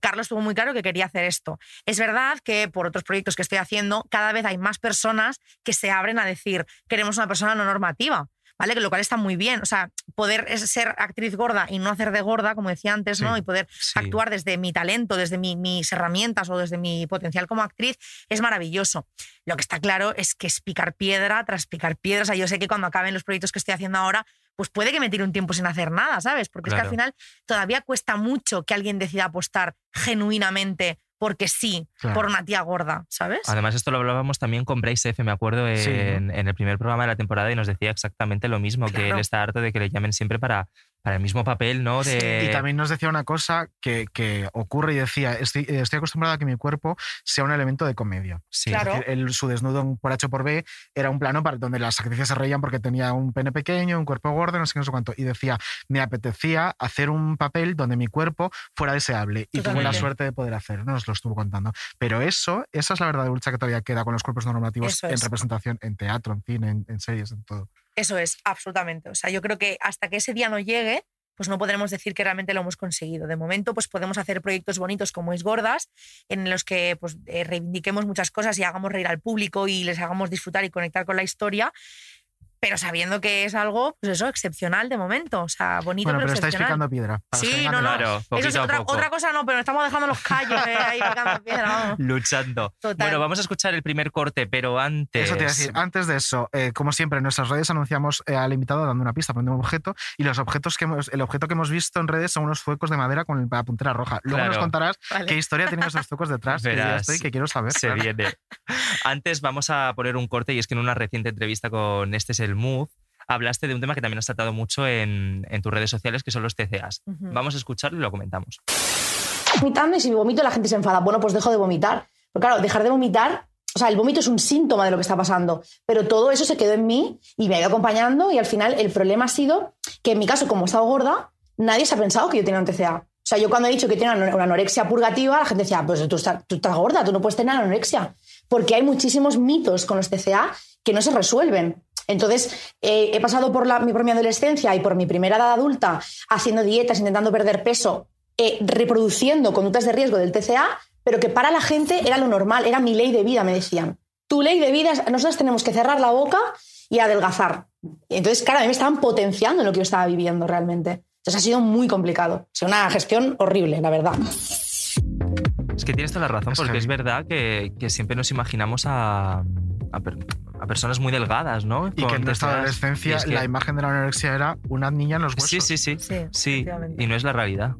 Carlos tuvo muy claro que quería hacer esto. Es verdad que por otros proyectos que estoy haciendo, cada vez hay más personas que se abren a decir, queremos una persona no normativa. ¿Vale? Que Lo cual está muy bien. O sea, poder ser actriz gorda y no hacer de gorda, como decía antes, ¿no? Y poder sí. actuar desde mi talento, desde mi- mis herramientas o desde mi potencial como actriz es maravilloso. Lo que está claro es que es picar piedra tras picar piedra. O sea, yo sé que cuando acaben los proyectos que estoy haciendo ahora, pues puede que me tire un tiempo sin hacer nada, ¿sabes? Porque es que al final todavía cuesta mucho que alguien decida apostar genuinamente porque sí, Claro. por una tía gorda, ¿sabes? Además, esto lo hablábamos también con Bryce F., me acuerdo, en, Sí. en el primer programa de la temporada y nos decía exactamente lo mismo, que él está harto de que le llamen siempre para, para el mismo papel, ¿no? De, Y también nos decía una cosa que, que ocurre y decía, estoy, estoy acostumbrada a que mi cuerpo sea un elemento de comedia. Sí. Claro. Decir, él, su desnudo por H por B era un plano para, donde las actrices se reían porque tenía un pene pequeño, un cuerpo gordo, no sé qué, no sé cuánto. Y decía, me apetecía hacer un papel donde mi cuerpo fuera deseable. Y tuve la suerte de poder hacer, nos lo estuvo contando. Pero eso, esa es la verdadera lucha que todavía queda con los cuerpos no normativos Eso en es. representación, en teatro, en cine, en, en series, en todo. Eso es, absolutamente. O sea, yo creo que hasta que ese día no llegue, pues no podremos decir que realmente lo hemos conseguido. De momento, pues podemos hacer proyectos bonitos como Es Gordas, en los que pues, eh, reivindiquemos muchas cosas y hagamos reír al público y les hagamos disfrutar y conectar con la historia, pero sabiendo que es algo, pues eso, excepcional de momento. O sea, bonito, Bueno, pero, pero estáis picando piedra. Sí, que no, no. Claro, Eso es otra, cosa, no, pero estamos dejando los callos eh, ahí picando piedra, vamos. Luchando. Total. Bueno, vamos a escuchar el primer corte, pero antes. Eso te iba a decir. Antes de eso, eh, como siempre, en nuestras redes anunciamos eh, al invitado dando una pista, poniendo un objeto, y los objetos que hemos, el objeto que hemos visto en redes son unos zuecos de madera con la puntera roja. Luego nos contarás Vale. qué historia tienen esos zuecos detrás, que ya Verás. estoy, que quiero saber. Se claro. viene. Antes vamos a poner un corte y es que en una reciente entrevista con Este es el Move hablaste de un tema que también has tratado mucho en, en tus redes sociales, que son los TCAs. Vamos a escucharlo y lo comentamos. vomitando y si vomito la gente se enfada. Bueno, pues dejo de vomitar. Pero claro, dejar de vomitar, o sea, el vómito es un síntoma de lo que está pasando, pero todo eso se quedó en mí y me ha ido acompañando y al final el problema ha sido que en mi caso, como he estado gorda, nadie se ha pensado que yo tenía un TCA. O sea, yo cuando he dicho que tenía una una anorexia purgativa, la gente decía, pues tú estás, tú estás gorda, tú no puedes tener anorexia. Porque hay muchísimos mitos con los TCA que no se resuelven. Entonces, eh, he pasado por, la, mi- por mi adolescencia y por mi primera edad adulta haciendo dietas, intentando perder peso, eh, reproduciendo conductas de riesgo del TCA, pero que para la gente era lo normal, era mi ley de vida, me decían. Tu ley de vida, es- nosotros tenemos que cerrar la boca y adelgazar. Entonces, claro, a mí me estaban potenciando en lo que yo estaba viviendo realmente. Entonces ha sido muy complicado. Ha sido una gestión horrible, la verdad. Es que tienes toda la razón, porque es verdad que, que siempre nos imaginamos a, a personas muy delgadas, ¿no? Y que Con en nuestra adolescencia es que- la imagen de la anorexia era una niña en los huesos. Sí, sí, sí. Sí, Sí, y no es la realidad.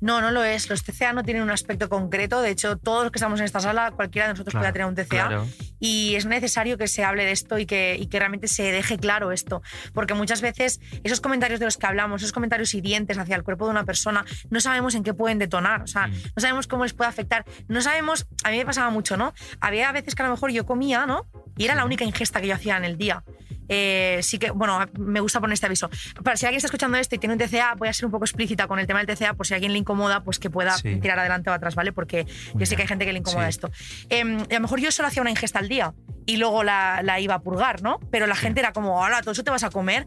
No, no lo es. Los TCA no tienen un aspecto concreto. De hecho, todos los que estamos en esta sala, cualquiera de nosotros Claro, puede tener un TCA. Claro. Y es necesario que se hable de esto y que, y que realmente se deje claro esto. Porque muchas veces esos comentarios de los que hablamos, esos comentarios hirientes hacia el cuerpo de una persona, no sabemos en qué pueden detonar. O sea, Mm. no sabemos cómo les puede afectar. No sabemos, a mí me pasaba mucho, ¿no? Había veces que a lo mejor yo comía, ¿no? Y era la única ingesta que yo hacía en el día. Eh, sí que, bueno, me gusta poner este aviso. Para si alguien está escuchando esto y tiene un TCA, voy a ser un poco explícita con el tema del TCA, por si a alguien le incomoda, pues que pueda Sí. tirar adelante o atrás, ¿vale? Porque yo sé que hay gente que le incomoda Sí. esto. Y a lo mejor yo solo hacía una ingesta al día y luego la, la iba a purgar, ¿no? Pero la gente era como, hola, todo eso te vas a comer.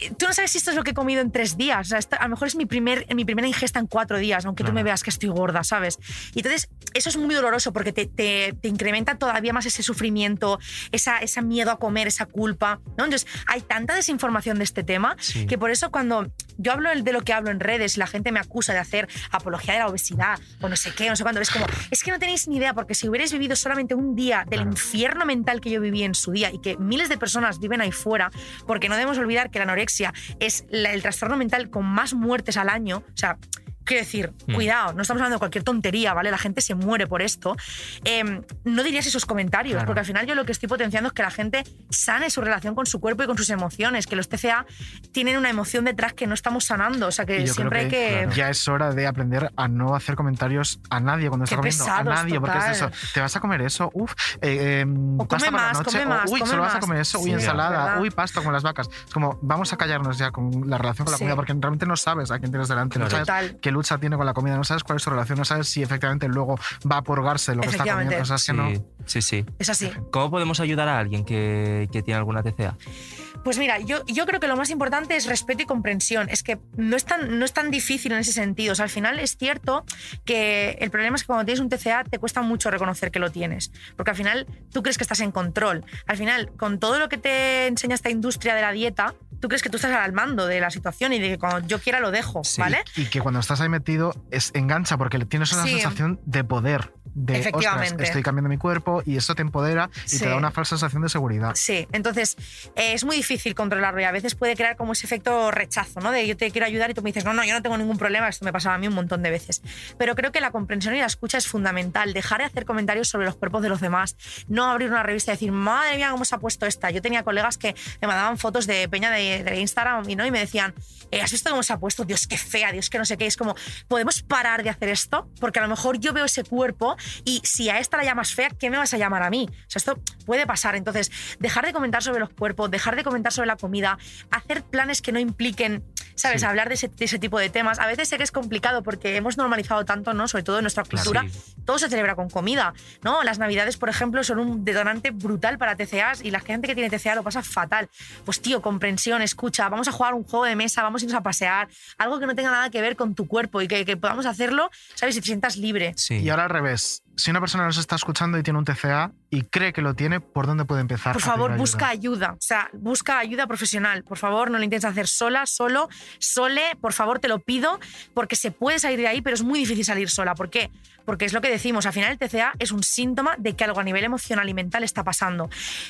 Eh, Tú no sabes si esto es lo que he comido en tres días. O sea, esto a lo mejor es mi, primer, mi primera ingesta en cuatro días, aunque tú me veas que estoy gorda, ¿sabes? Y entonces, eso es muy doloroso porque te, te- te incrementa todavía más ese sufrimiento, esa, ese miedo a comer, esa culpa. ¿No? Entonces, hay tanta desinformación de este tema Sí. que por eso cuando yo hablo de lo que hablo en redes y la gente me acusa de hacer apología de la obesidad o no sé qué, no sé cuándo, es como, es que no tenéis ni idea, porque si hubierais vivido solamente un día del infierno mental que yo viví en su día y que miles de personas viven ahí fuera, porque no debemos olvidar que la anorexia es la- el trastorno mental con más muertes al año, o sea, Quiero decir, Mm. cuidado, no estamos hablando de cualquier tontería, ¿vale? La gente se muere por esto. Eh, no dirías esos comentarios, Claro. porque al final yo lo que estoy potenciando es que la gente sane su relación con su cuerpo y con sus emociones, que los TCA tienen una emoción detrás que no estamos sanando, o sea que siempre creo hay que... ya es hora de aprender a no hacer comentarios a nadie cuando está Qué comiendo. pesados, a nadie, porque es eso. total. ¿Te vas a comer eso? Uf. Eh, eh, O pasta come para la más, noche. come o, más, uy, come solo vas a más. comer eso. Uy, Sí, ensalada. Uy, pasta con las vacas. Es como, vamos a callarnos ya con la relación con la Sí. comida, porque realmente no sabes a quién tienes delante. No Claro. sabes Total. Qué lucha tiene con la comida, no sabes cuál es su relación, no sabes si efectivamente luego va a purgarse lo que está comiendo. O sea, es que no. Sí, sí, sí. Es así. ¿Cómo podemos ayudar a alguien que, que tiene alguna TCA? Pues mira, yo, yo creo que lo más importante es respeto y comprensión. Es que no es, tan, no es tan difícil en ese sentido. O sea, al final es cierto que el problema es que cuando tienes un TCA te cuesta mucho reconocer que lo tienes. Porque al final tú crees que estás en control. Al final, con todo lo que te enseña esta industria de la dieta, tú crees que tú estás al mando de la situación y de que cuando yo quiera lo dejo, Sí. ¿vale? Y que cuando estás ahí metido es engancha porque tienes una Sí. sensación de poder. De, ostras, Efectivamente. estoy cambiando mi cuerpo y eso te empodera y Sí. te da una falsa sensación de seguridad. Sí, entonces eh, es muy difícil controlarlo y a veces puede crear como ese efecto rechazo, ¿no? De yo te quiero ayudar y tú me dices, no, no, yo no tengo ningún problema, esto me pasaba a mí un montón de veces. Pero creo que la comprensión y la escucha es fundamental, dejar de hacer comentarios sobre los cuerpos de los demás, no abrir una revista y decir, madre mía, cómo se ha puesto esta. Yo tenía colegas que me mandaban fotos de peña de, de Instagram y, ¿no? y me decían, eh, ¿has visto cómo se ha puesto? Dios, qué fea, Dios, que no sé qué. Es como, ¿podemos parar de hacer esto? Porque a lo mejor yo veo ese cuerpo y si a esta la llamas fea, ¿qué me vas a llamar a mí? O sea, esto puede pasar. Entonces, dejar de comentar sobre los cuerpos, dejar de comentar sobre la comida, hacer planes que no impliquen, ¿sabes? Sí. Hablar de ese, de ese tipo de temas. A veces sé que es complicado porque hemos normalizado tanto, ¿no? Sobre todo en nuestra cultura, Sí. todo se celebra con comida, ¿no? Las navidades, por ejemplo, son un detonante brutal para TCAs y la gente que tiene TCA lo pasa fatal. Pues tío, comprensión, escucha, vamos a jugar un juego de mesa, vamos a irnos a pasear, algo que no tenga nada que ver con tu cuerpo y que, que podamos hacerlo, ¿sabes? Y te sientas libre. Sí. Y ahora al revés, si una persona nos está escuchando y tiene un TCA y cree que lo tiene, ¿por dónde puede empezar? Por favor, ayuda? busca ayuda. O sea, busca ayuda profesional. Por favor, no lo intentes hacer sola, solo, sole. Por favor, te lo pido, porque se puede salir de ahí, pero es muy difícil salir sola. ¿Por qué? Porque es lo que decimos. Al final, el TCA es un síntoma de que algo a nivel emocional y mental está pasando.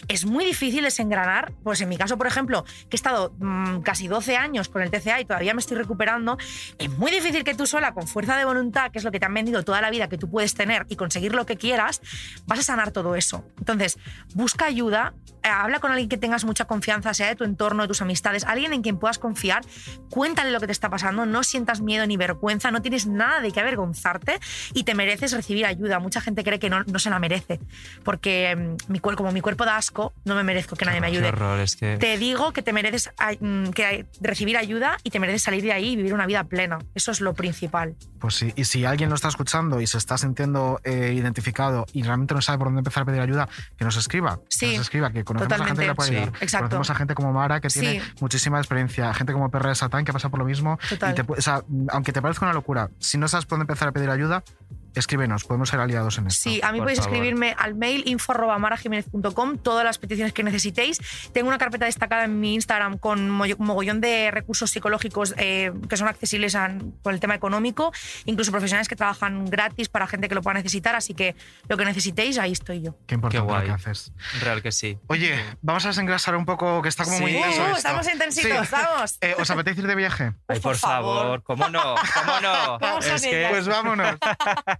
Es muy difícil desengranar. Pues en mi caso, por ejemplo, que he estado mm, casi 12 años con el TCA y todavía me estoy recuperando, es muy difícil que tú sola, con fuerza de voluntad, que es lo que te han vendido toda la vida que tú puedes tener y conseguir lo que quieras, vas a sanar todo eso. Entonces, busca ayuda, habla con alguien que tengas mucha confianza, sea de tu entorno, de tus amistades, alguien en quien puedas confiar, cuéntale lo que te está pasando, no sientas miedo ni vergüenza, no tienes nada de qué avergonzarte y te mereces recibir ayuda. Mucha gente cree que no, no se la merece, porque mm, mi, cuer- como mi cuerpo da asco, no me merezco que nadie me Qué ayude. horror, es que... Te digo que te mereces mm, que recibir ayuda y te mereces salir de ahí y vivir una vida plena. Eso es lo principal. Pues sí, y si alguien lo está escuchando y se está sintiendo eh, identificado y realmente no sabe por dónde empezar a pedir ayuda, que nos escriba. Sí, que nos escriba, que conocemos a gente que le puede totalmente. ayudar. Sí, exacto. Conocemos a gente como Mara que tiene Sí. muchísima experiencia, gente como Perra de Satán que pasa por lo mismo. Total. Y te pu- o sea, aunque te parezca una locura, si no sabes por dónde empezar a pedir ayuda, escríbenos, podemos ser aliados en esto. Sí, a mí podéis favor. escribirme al mail info.marajiménez.com todas las peticiones que necesitéis. Tengo una carpeta destacada en mi Instagram con mo- mogollón de recursos psicológicos eh, que son accesibles a- por el tema económico, incluso profesionales que trabajan gratis para gente que lo pueda necesitar. Así que lo que necesitéis, ahí estoy yo. Qué importante Qué lo que haces. Real que sí. Oye, vamos a desengrasar un poco, que está como muy Sí. intenso Uh, esto. estamos intensitos, Sí. vamos. Eh, ¿Os apetece ir de viaje? Ay, por por favor, favor. ¿cómo no? ¿Cómo no? Vamos es que... Pues vámonos.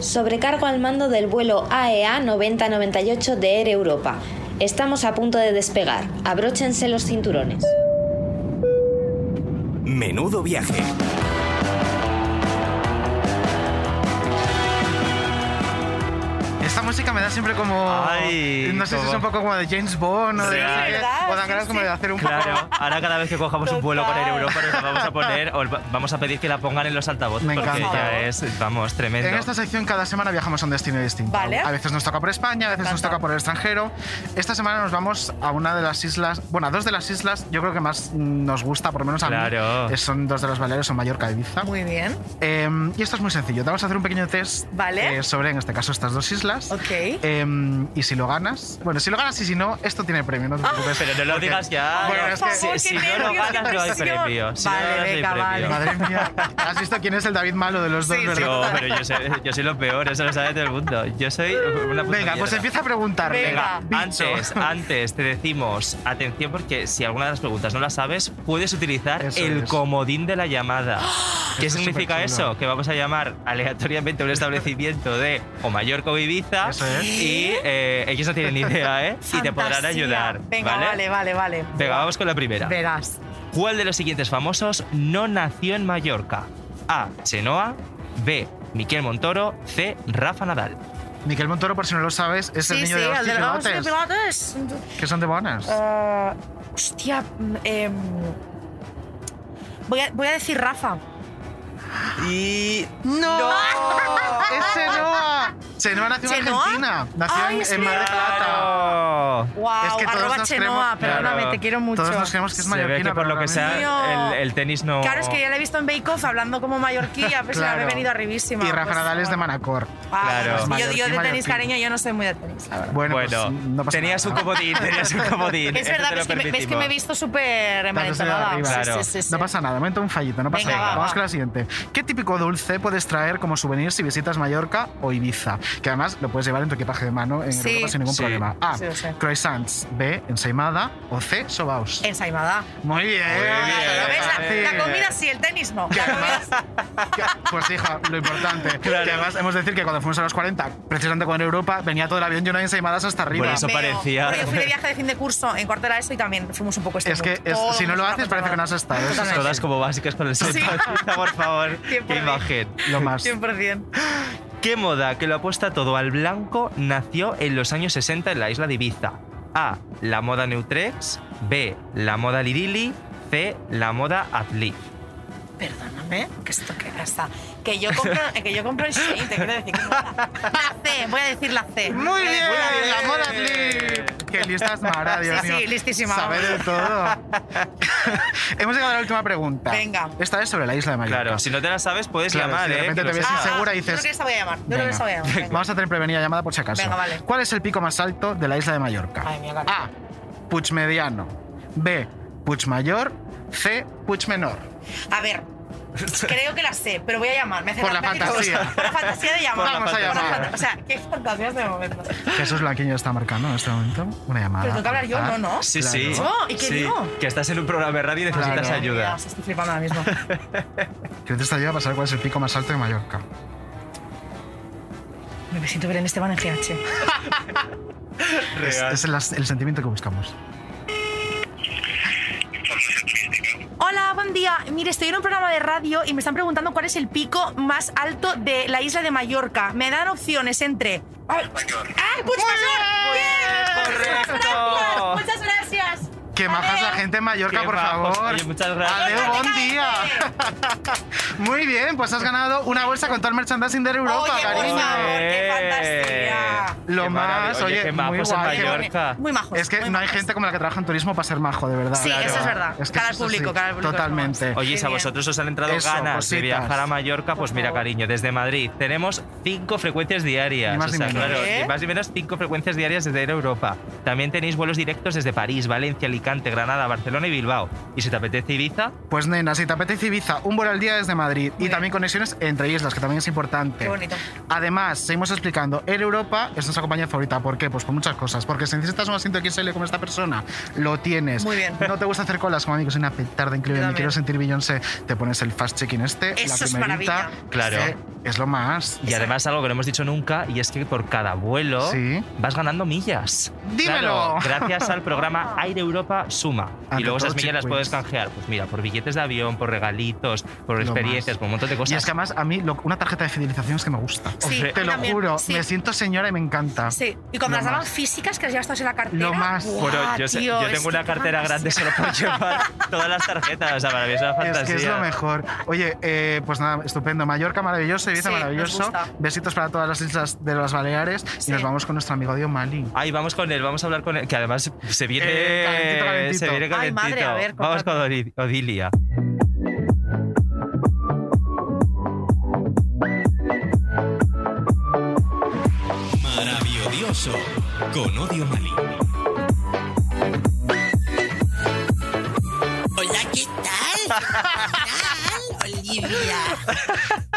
Sobrecargo al mando del vuelo E AEA 9098 de Air Europa. Estamos a punto de despegar. Abróchense los cinturones. Menudo viaje. Música me da siempre como. Ay, no sé si es un poco como de James Bond o de. O dan Sí, ganas como sí. de hacer un Claro, poco. ahora cada vez que cojamos un vuelo con Air. Europa nos vamos a poner, o va- vamos a pedir que la pongan en los altavoces Me porque encanta. ya es, vamos, tremendo. En esta sección cada semana viajamos a un destino distinto. Vale. A veces nos toca por España, a veces nos toca por el extranjero. Esta semana nos vamos a una de las islas, bueno, a dos de las islas, yo creo que más nos gusta, por lo menos a Claro. mí. Son dos de los Baleares, son Mallorca y Ibiza. Muy bien. Eh, y esto es muy sencillo. Te vamos a hacer un pequeño test Vale. eh, sobre, en este caso, estas dos islas. Ok. Em, y si lo ganas, bueno, si lo ganas y si no, esto tiene premio, no te preocupes. Pero no lo Porque- digas ya. Bueno, no. es que- Si- si, favor, qué no lo nervios, qué ganas, no hay presión. premio. Si Vale, no ganas, venga, no hay vale. premio. Madre mía, ¿has visto quién es el David malo de los dos, Sí? No, pero yo soy, yo soy lo peor, eso lo sabe todo el mundo. Yo soy una puta Venga, pues empieza a preguntar. Venga. Antes, antes te decimos, atención porque si alguna de las preguntas no la sabes, puedes utilizar Eso el es. comodín de la llamada. ¿Qué Eso significa eso? Que vamos a llamar aleatoriamente a un establecimiento de o Mallorca o Ibiza Eso y eh, ellos no tienen ni idea, ¿eh? Y te podrán Fantasía. ayudar. Venga, ¿vale? vale, vale, vale. Venga, vamos con la primera. Verás. ¿Cuál de los siguientes famosos no nació en Mallorca? A. Chenoa. B. Miquel Montoro. C. Rafa Nadal. Miquel Montoro, por si no lo sabes, es el sí, niño sí, de los el de los pilotes, que son de buenas. Ah, hostia, mm, em, voy, a, voy a decir Rafa. Y. ¡No! ¡Es Chenoa! Chenoa nació en. Argentina. Nació Ay, en, en Mar del Plata. ¡Claro! Wow, Es que todos arroba Chenoa, perdóname, claro. te quiero mucho. Todos nos creemos que es Se ve mallorquina, que por pero lo que sea, el, el tenis no. Claro, es que ya la he visto en Bake Off hablando como mallorquilla, pues Claro. me he venido arribísima. Y Rafa pues, Nadal es de. Manacor. Ah, Claro. pues yo, yo de tenis, cariño, yo no soy muy de tenis, la verdad. Bueno, Bueno, pues, no pasa tenías un nada. comodín, tenías un comodín. Es verdad, ves que, me, ves que me he visto súper envalentonada. Claro. sí, sí, sí. No pasa nada, momento un fallito, no pasa nada. va, Vamos va. con la siguiente. ¿Qué típico dulce puedes traer como souvenir si visitas Mallorca o Ibiza? Que además lo puedes llevar en tu equipaje de mano en Sí. Europa sin ningún Sí. problema. A. Croissants. B. Ensaimada. O C. Sobaos. Ensaimada. Muy bien. ¿Lo ves? La, Sí. la comida sí, el tenis no. La. Que- Pues hija, lo importante. Claro. Que además hemos de decir que cuando fuimos a los 40, precisamente cuando en Europa, venía todo el avión lleno de ensaimadas hasta arriba. Bueno, eso parecía. Bueno, yo fui de viaje de fin de curso en cuarto era eso y también fuimos un poco este Es que es- si no lo haces, parece que no has estado. Totalmente. Todas como básicas con el Sí. por favor. Qué imagen. Lo más. 100%. ¿Qué moda que lo apuesta todo al blanco nació en los años 60 en la isla de Ibiza? A. La moda Neutrex. B. La moda Lirili. C. La moda Atli. Perdóname, que esto que está. Que yo compro, que yo compro en Shein, te quiero decir. La C, voy a decir la C. Muy bien, bien. la moda Flip. Qué listas Mara, Dios Sí, mío. sí, listísima, Sabe vamos. de todo. Hemos llegado a la última pregunta. Venga. Esta es sobre la isla de Mallorca. Claro, si no te la sabes, puedes Claro, llamar, si de ¿eh? repente te ves sepas. insegura y Yo creo dices- que esta voy a llamar. Yo creo que esta voy a llamar. Venga. Vamos a tener prevenida llamada por si acaso. Venga, vale. ¿Cuál es el pico más alto de la isla de Mallorca? Ay, mía, claro. A. Puig mediano. B. Puig mayor. C. Puig menor. A ver, creo que la sé, pero voy a llamar. Me hace Por la fantasía. Por la fantasía de llamar. Vamos a llamar. O sea, qué fantasías de momento. Jesús Blanquiño está marcando en este momento una llamada. Pero tengo que hablar yo, Ah, ¿no? ¿no? Sí, Claro. sí. Oh, ¿y qué Sí, digo? Que estás en un programa de radio y necesitas Claro. ayuda. Ya, os estoy flipando ahora mismo. Que te está ayuda para saber cuál es el pico más alto de Mallorca. Me siento ver en Esteban en GH. Es, es el, el sentimiento que buscamos. Buen día. Mire, estoy en un programa de radio y me están preguntando cuál es el pico más alto de la isla de Mallorca. Me dan opciones entre. ¡Ay, ¡Ay, Puig Mayor! ¡Bien! ¡Correcto! Muchas gracias. Que majas la gente en Mallorca, Qué por favor. Oye, muchas gracias. Adeu, buen día. Muy bien, pues has ganado una bolsa con todo el merchandising de Europa, Oye, por cariño. favor, qué fantasía. Lo Qué más, maravilla. oye, qué muy majos en guay. Mallorca. Muy majos. Es que muy no hay majos. gente como la que trabaja en turismo para ser majo, de verdad. Sí, eso es verdad. Es que Cara al eso es público, así. cara al público, Totalmente. Oye, si a bien. vosotros os han entrado Eso, ganas de cositas. viajar a Mallorca, pues mira, favor. cariño, desde Madrid tenemos cinco frecuencias diarias. Ni más o ni sea, menos. claro, ¿Eh? ni más ni menos cinco frecuencias diarias desde Europa. También tenéis vuelos directos desde París, Valencia, Alicante, Granada, Barcelona y Bilbao. Y si te apetece Ibiza, Pues nena, si te apetece Ibiza, un vuelo al día desde Madrid y bien. también conexiones entre islas, que también es importante. Qué bonito. Además, seguimos explicando, Air Europa es nuestra compañía favorita. ¿Por qué? Pues por muchas cosas. Porque si necesitas un asiento XL como esta persona, lo tienes. Muy bien. No te gusta hacer colas, como a mí, que soy una petarda increíble, me quiero sentir Beyoncé, te pones el fast check-in este, Eso la es primerita. maravilla. Claro. Es lo más. y además algo que no hemos dicho nunca, y es que por cada vuelo Sí. vas ganando millas. ¡Dímelo! Claro, gracias al programa Aire Europa Suma. Ante y luego esas millas las puedes canjear, pues mira, por billetes de avión, por regalitos, por Lo experiencias, más. por un montón de cosas. Y es que además a mí lo- una tarjeta de fidelización es que me gusta. Sí, Hombre, Te lo también, juro, sí. me siento señora y me encanta. Sí, y cuando Lo las daban físicas, que las llevas todas en la cartera. Lo más. ¡buah, Bueno, yo, sé- tío, yo tengo una cartera grande solo para llevar todas las tarjetas. O sea, para mí es una fantasía. Es que es lo mejor. Oye, eh, pues nada, estupendo. Mallorca maravilloso, Ibiza Sí, maravilloso. Besitos para todas las islas de las Baleares Sí. y nos vamos con nuestro amigo Dio Mali. Ay, vamos con él, vamos a hablar con él, que además se viene, Eh, calentito, calentito. se viene Ay, calentito. madre, a ver, vamos con Odilia. Maravilloso. Con Odio Mali. Hola, ¿qué tal? ¿Qué tal, Olivia?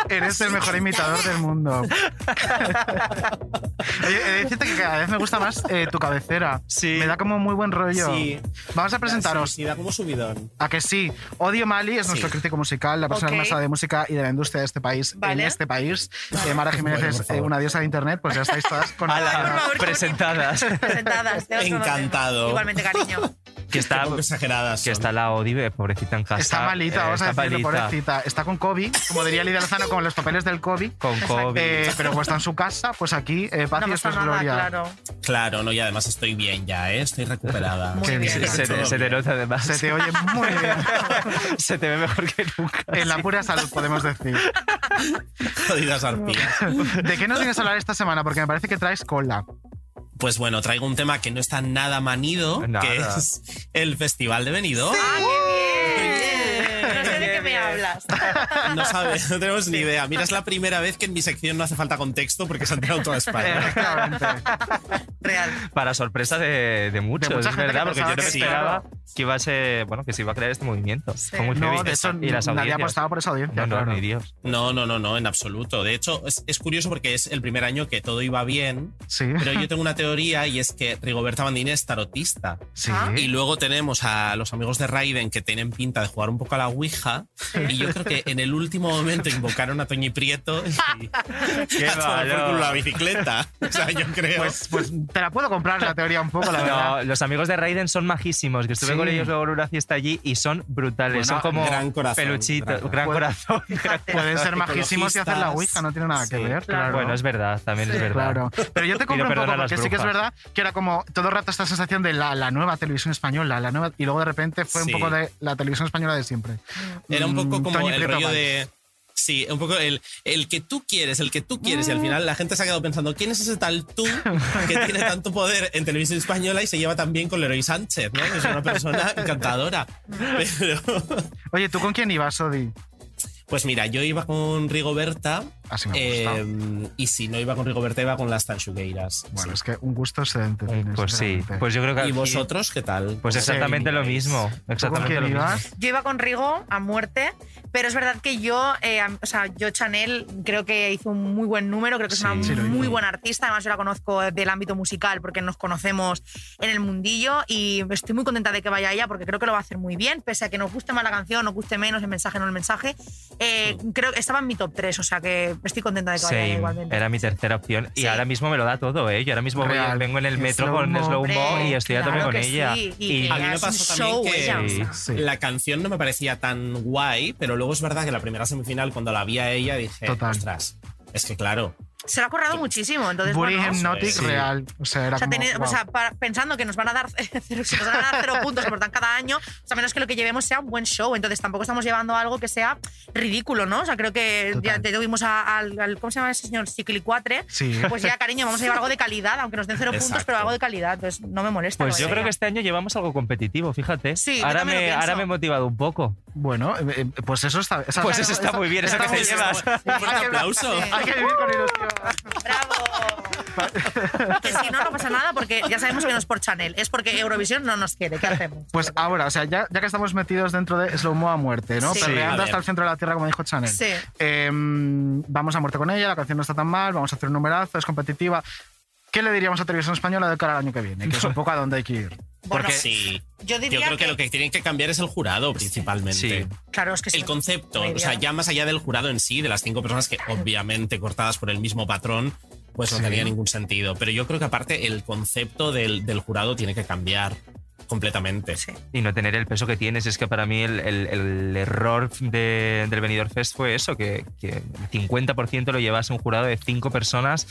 Eres el mejor imitador del mundo. De decirte que cada vez me gusta más eh, tu cabecera. Sí. Me da como muy buen rollo. Sí. Vamos a presentaros. Sí, sí, da como subidón. A que sí. Odio Mali es nuestro crítico musical, la persona Ok. más de música y de la industria de este país. Vale. En este país. Eh, Mara Jiménez Bueno, es eh, una diosa de internet, pues ya estáis todas con Por favor, presentadas. Presentadas. las conocemos. Encantado. Igualmente, cariño. Que está, exageradas que son. está la Odive, pobrecita en casa. Está malita, eh, vamos a está decirlo, malita. pobrecita. Está con COVID, como diría Lidia Lozano, con los papeles del COVID. Con COVID. Eh, pero como está en su casa, pues aquí, eh, paz No y pasa después nada, gloria. claro. Claro, no, y además estoy bien ya, ¿eh? Estoy recuperada. Muy Qué bien. bien. se, te, se te nota además. Se te oye muy bien. Se te ve mejor que nunca. En la pura salud, podemos decir. Jodidas arpías. ¿De qué nos vienes a hablar esta semana? Porque me parece que traes cola. Pues bueno, traigo un tema que no está nada manido, Nada. que es el Festival de Benidorm. ¡Ah, qué bien! Hablas. No sabes, no tenemos ni idea. Mira, es la primera vez que en mi sección no hace falta contexto porque se ha enterado toda España. Real. Para sorpresa de, de muchos, mucha es verdad, que porque yo no me sí, esperaba que iba a ser, bueno, que se iba a crear este movimiento. Fue muy No, heavy. de hecho, y las nadie apostaba por esa audiencia. No, no, claro. ni Dios. No, no, no, no, en absoluto. De hecho, es, es curioso porque es el primer año que todo iba bien, Sí. pero yo tengo una teoría y es que Rigoberta Bandini es tarotista. Sí. Y luego tenemos a los amigos de Raiden que tienen pinta de jugar un poco a la Ouija. Y yo creo que en el último momento invocaron a Toñi Prieto y Qué por la bicicleta. O sea, yo creo. Pues, pues te la puedo comprar la teoría un poco, la verdad. No, los amigos de Raiden son majísimos, que estuve Sí. con ellos luego en una fiesta allí y son brutales, Bueno, son como gran corazón, peluchitos, gran gran, corazón. corazón. Pueden ser majísimos y hacer la Ouija, no tiene nada que Sí, ver. claro. Claro. Bueno, es verdad, también es verdad. Claro. Pero yo te compro un poco porque sí que es verdad que era como todo el rato esta sensación de la, la nueva televisión española, la nueva y luego de repente fue Sí. un poco de la televisión española de siempre. Era un poco Mm, como el Prieto rollo de. Sí, un poco el, el que tú quieres, el que tú quieres. Y al final la gente se ha quedado pensando, ¿quién es ese tal tú que tiene tanto poder en televisión española y se lleva tan bien con Leroy Sánchez? es una persona encantadora. Pero, Oye, ¿tú con quién ibas, Odi? Pues mira, yo iba con Rigoberta. Así me gusta. eh, y si no iba con Rigoberta, iba con las Tanchugueiras. Bueno, es que un gusto excelente. Tienes, Pues sí, pues yo creo que ¿Y aquí- vosotros qué tal? Pues Sí, exactamente lo mismo. ¿Tú con Exactamente lo mismo. ibas? Yo iba con Rigo a muerte, pero es verdad que yo, eh, o sea, yo Chanel creo que hizo un muy buen número, creo que es una muy buena artista, además yo la conozco del ámbito musical porque nos conocemos en el mundillo y estoy muy contenta de que vaya ella porque creo que lo va a hacer muy bien, pese a que nos guste más la canción, nos guste menos el mensaje, no el mensaje. Eh, creo que estaba en mi top 3, o sea que estoy contenta de que vaya ella Same. igualmente. Era mi tercera opción y Sí. ahora mismo me lo da todo, ¿eh? Yo ahora mismo voy- vengo en el Y metro slow con. Slow Mo y estoy a tope con que ella. sí, y que A mí me pasó show también que ella. Sí. la canción no me parecía tan guay, pero luego es verdad que la primera semifinal, cuando la vi a ella, dije, Total. ostras, es que claro, Se lo ha currado muchísimo, entonces bueno, Hypnotic Sí. real. O sea, era O sea, como, o sea, para- pensando que nos van a dar cero, si nos van a dar cero puntos que nos dan cada año, o sea, menos que lo que llevemos sea un buen show. Entonces tampoco estamos llevando algo que sea ridículo, ¿no? O sea, creo que ya Total. te tuvimos al, al- ¿cómo se llama ese señor? Ciclicuatre. Sí. Pues ya, cariño, vamos a llevar algo de calidad, aunque nos den cero puntos, pero algo de calidad. Entonces no me molesta. Pues yo creo que este año llevamos algo competitivo, fíjate. Sí, ahora, me, ahora me he motivado un poco. Bueno, eh, eh, pues eso está. esa- Pues eso está muy bien, eso está que te llevas. un fuerte aplauso. Hay que vivir con ilusión. ¡Bravo! que si no, no pasa nada, porque ya sabemos que no es por Chanel, es porque Eurovisión no nos quiere. ¿Qué hacemos? Pues ahora, o sea, ya, ya que estamos metidos dentro de Slow Mo a muerte, ¿no? Sí. Perreando hasta el centro de la tierra, como dijo Chanel. Sí. Eh, vamos a muerte con ella, la canción no está tan mal, vamos a hacer un numerazo, es competitiva. ¿Qué le diríamos a Televisión Española de cara al año que viene? Que es un poco a dónde hay que ir. Bueno, Porque sí. yo diría creo que, que- lo que tienen que cambiar es el jurado, principalmente. Sí. Claro, es que sí. El concepto, o sea, ya más allá del jurado en sí, de las cinco personas que obviamente cortadas por el mismo patrón, pues no Sí. tenía ningún sentido. Pero yo creo que aparte el concepto del, del jurado tiene que cambiar completamente. Sí. Y no tener el peso que tienes. Es que para mí el, el- el error de- del Benidorm Fest fue eso, que, que el 50% lo llevase un jurado de cinco personas.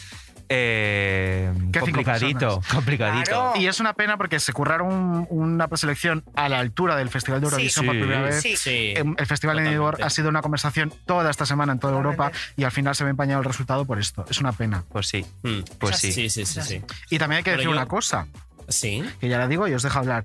Eh, ¿Qué cinco complicadito, complicadito. Claro. Y es una pena porque se curraron un- una preselección a la altura del Festival de Eurovisión Sí. por primera vez. Sí. Sí. Em, El Festival de. Benidorm ha sido una conversación toda esta semana en toda Totalmente. Europa y al final se ve empañado el resultado por esto. Es una pena. Pues sí, Mm. pues Es sí. Sí, sí, sí. Y también hay que Pero decir yo- una cosa, Sí. que ya la digo y os dejo hablar.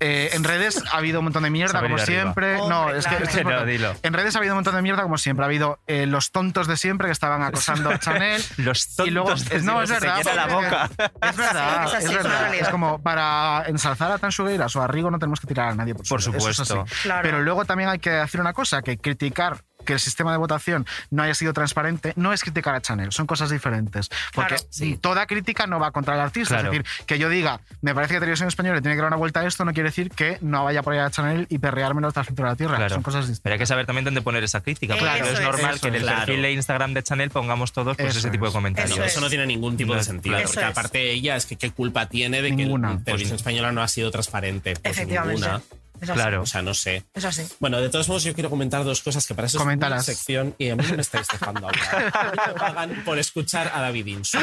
Eh, en redes ha habido un montón de mierda, Se como arriba. siempre. no, Hombre, es claro. que, es Que no, dilo. En redes ha habido un montón de mierda, como siempre. Ha habido eh, los tontos de siempre que estaban acosando a Chanel. Los tontos y luego, de no, es se verdad. llena la boca. Es verdad, Es así, es es una verdad. realidad. Es como para ensalzar a Tansugueiras o a Rigo no tenemos que tirar a nadie por, Por suelo, eso es supuesto. así. Claro. Pero luego también hay que decir una cosa, que criticar que el sistema de votación no haya sido transparente no es criticar a Chanel, son cosas diferentes. Porque Claro. toda crítica no va contra el artista. Claro. Es decir, que yo diga, me parece que Televisión Española tiene que dar una vuelta a esto, no quiere decir que no vaya a apoyar a Chanel y perreármelo hasta el centro de la tierra. Claro. Son cosas distintas. Pero hay que saber también dónde poner esa crítica, porque no es normal Eso que en el perfil de Instagram de Chanel pongamos todos pues, Eso ese tipo de comentarios. Eso Eso no tiene ningún tipo No, de sentido. claro. Porque aparte ella es que qué culpa tiene de Ninguna. que el televisión española no ha sido transparente. Pues Efectivamente. ninguna. Es así. Claro. O sea, no sé. Es así. Bueno, de todos modos, yo quiero comentar dos cosas que para eso Coméntalas. es mi sección y a mí me estáis dejando hablar. A mí me pagan por escuchar a David Insu.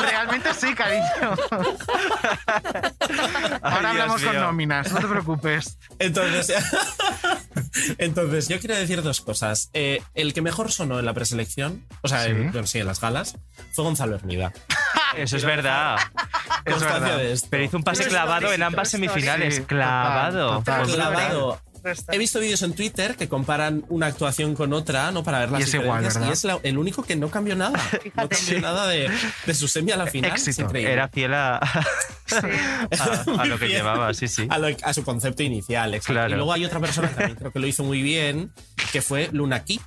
Realmente sí, cariño. Ahora Ay, hablamos con nóminas, no te preocupes. Entonces, entonces, yo quiero decir dos cosas. Eh, el que mejor sonó en la preselección, o sea, Sí. en, sí, en las galas, fue Gonzalo Hermida. Eso es verdad. Es Constancia verdad. de esto. Pero hizo un pase clavado en ambas semifinales. Sí, clavado. total, total. Clavado. He visto vídeos en Twitter que comparan una actuación con otra, ¿no? Para ver las Y es igual, y es la- el único que no cambió nada. No cambió nada de, de su semi a la final. Éxito. Era fiel a, a- a lo que Bien. llevaba, sí, sí. A, lo- a su concepto inicial. exacto. Claro. Y luego hay otra persona que también creo que lo hizo muy bien, que fue Luna Key.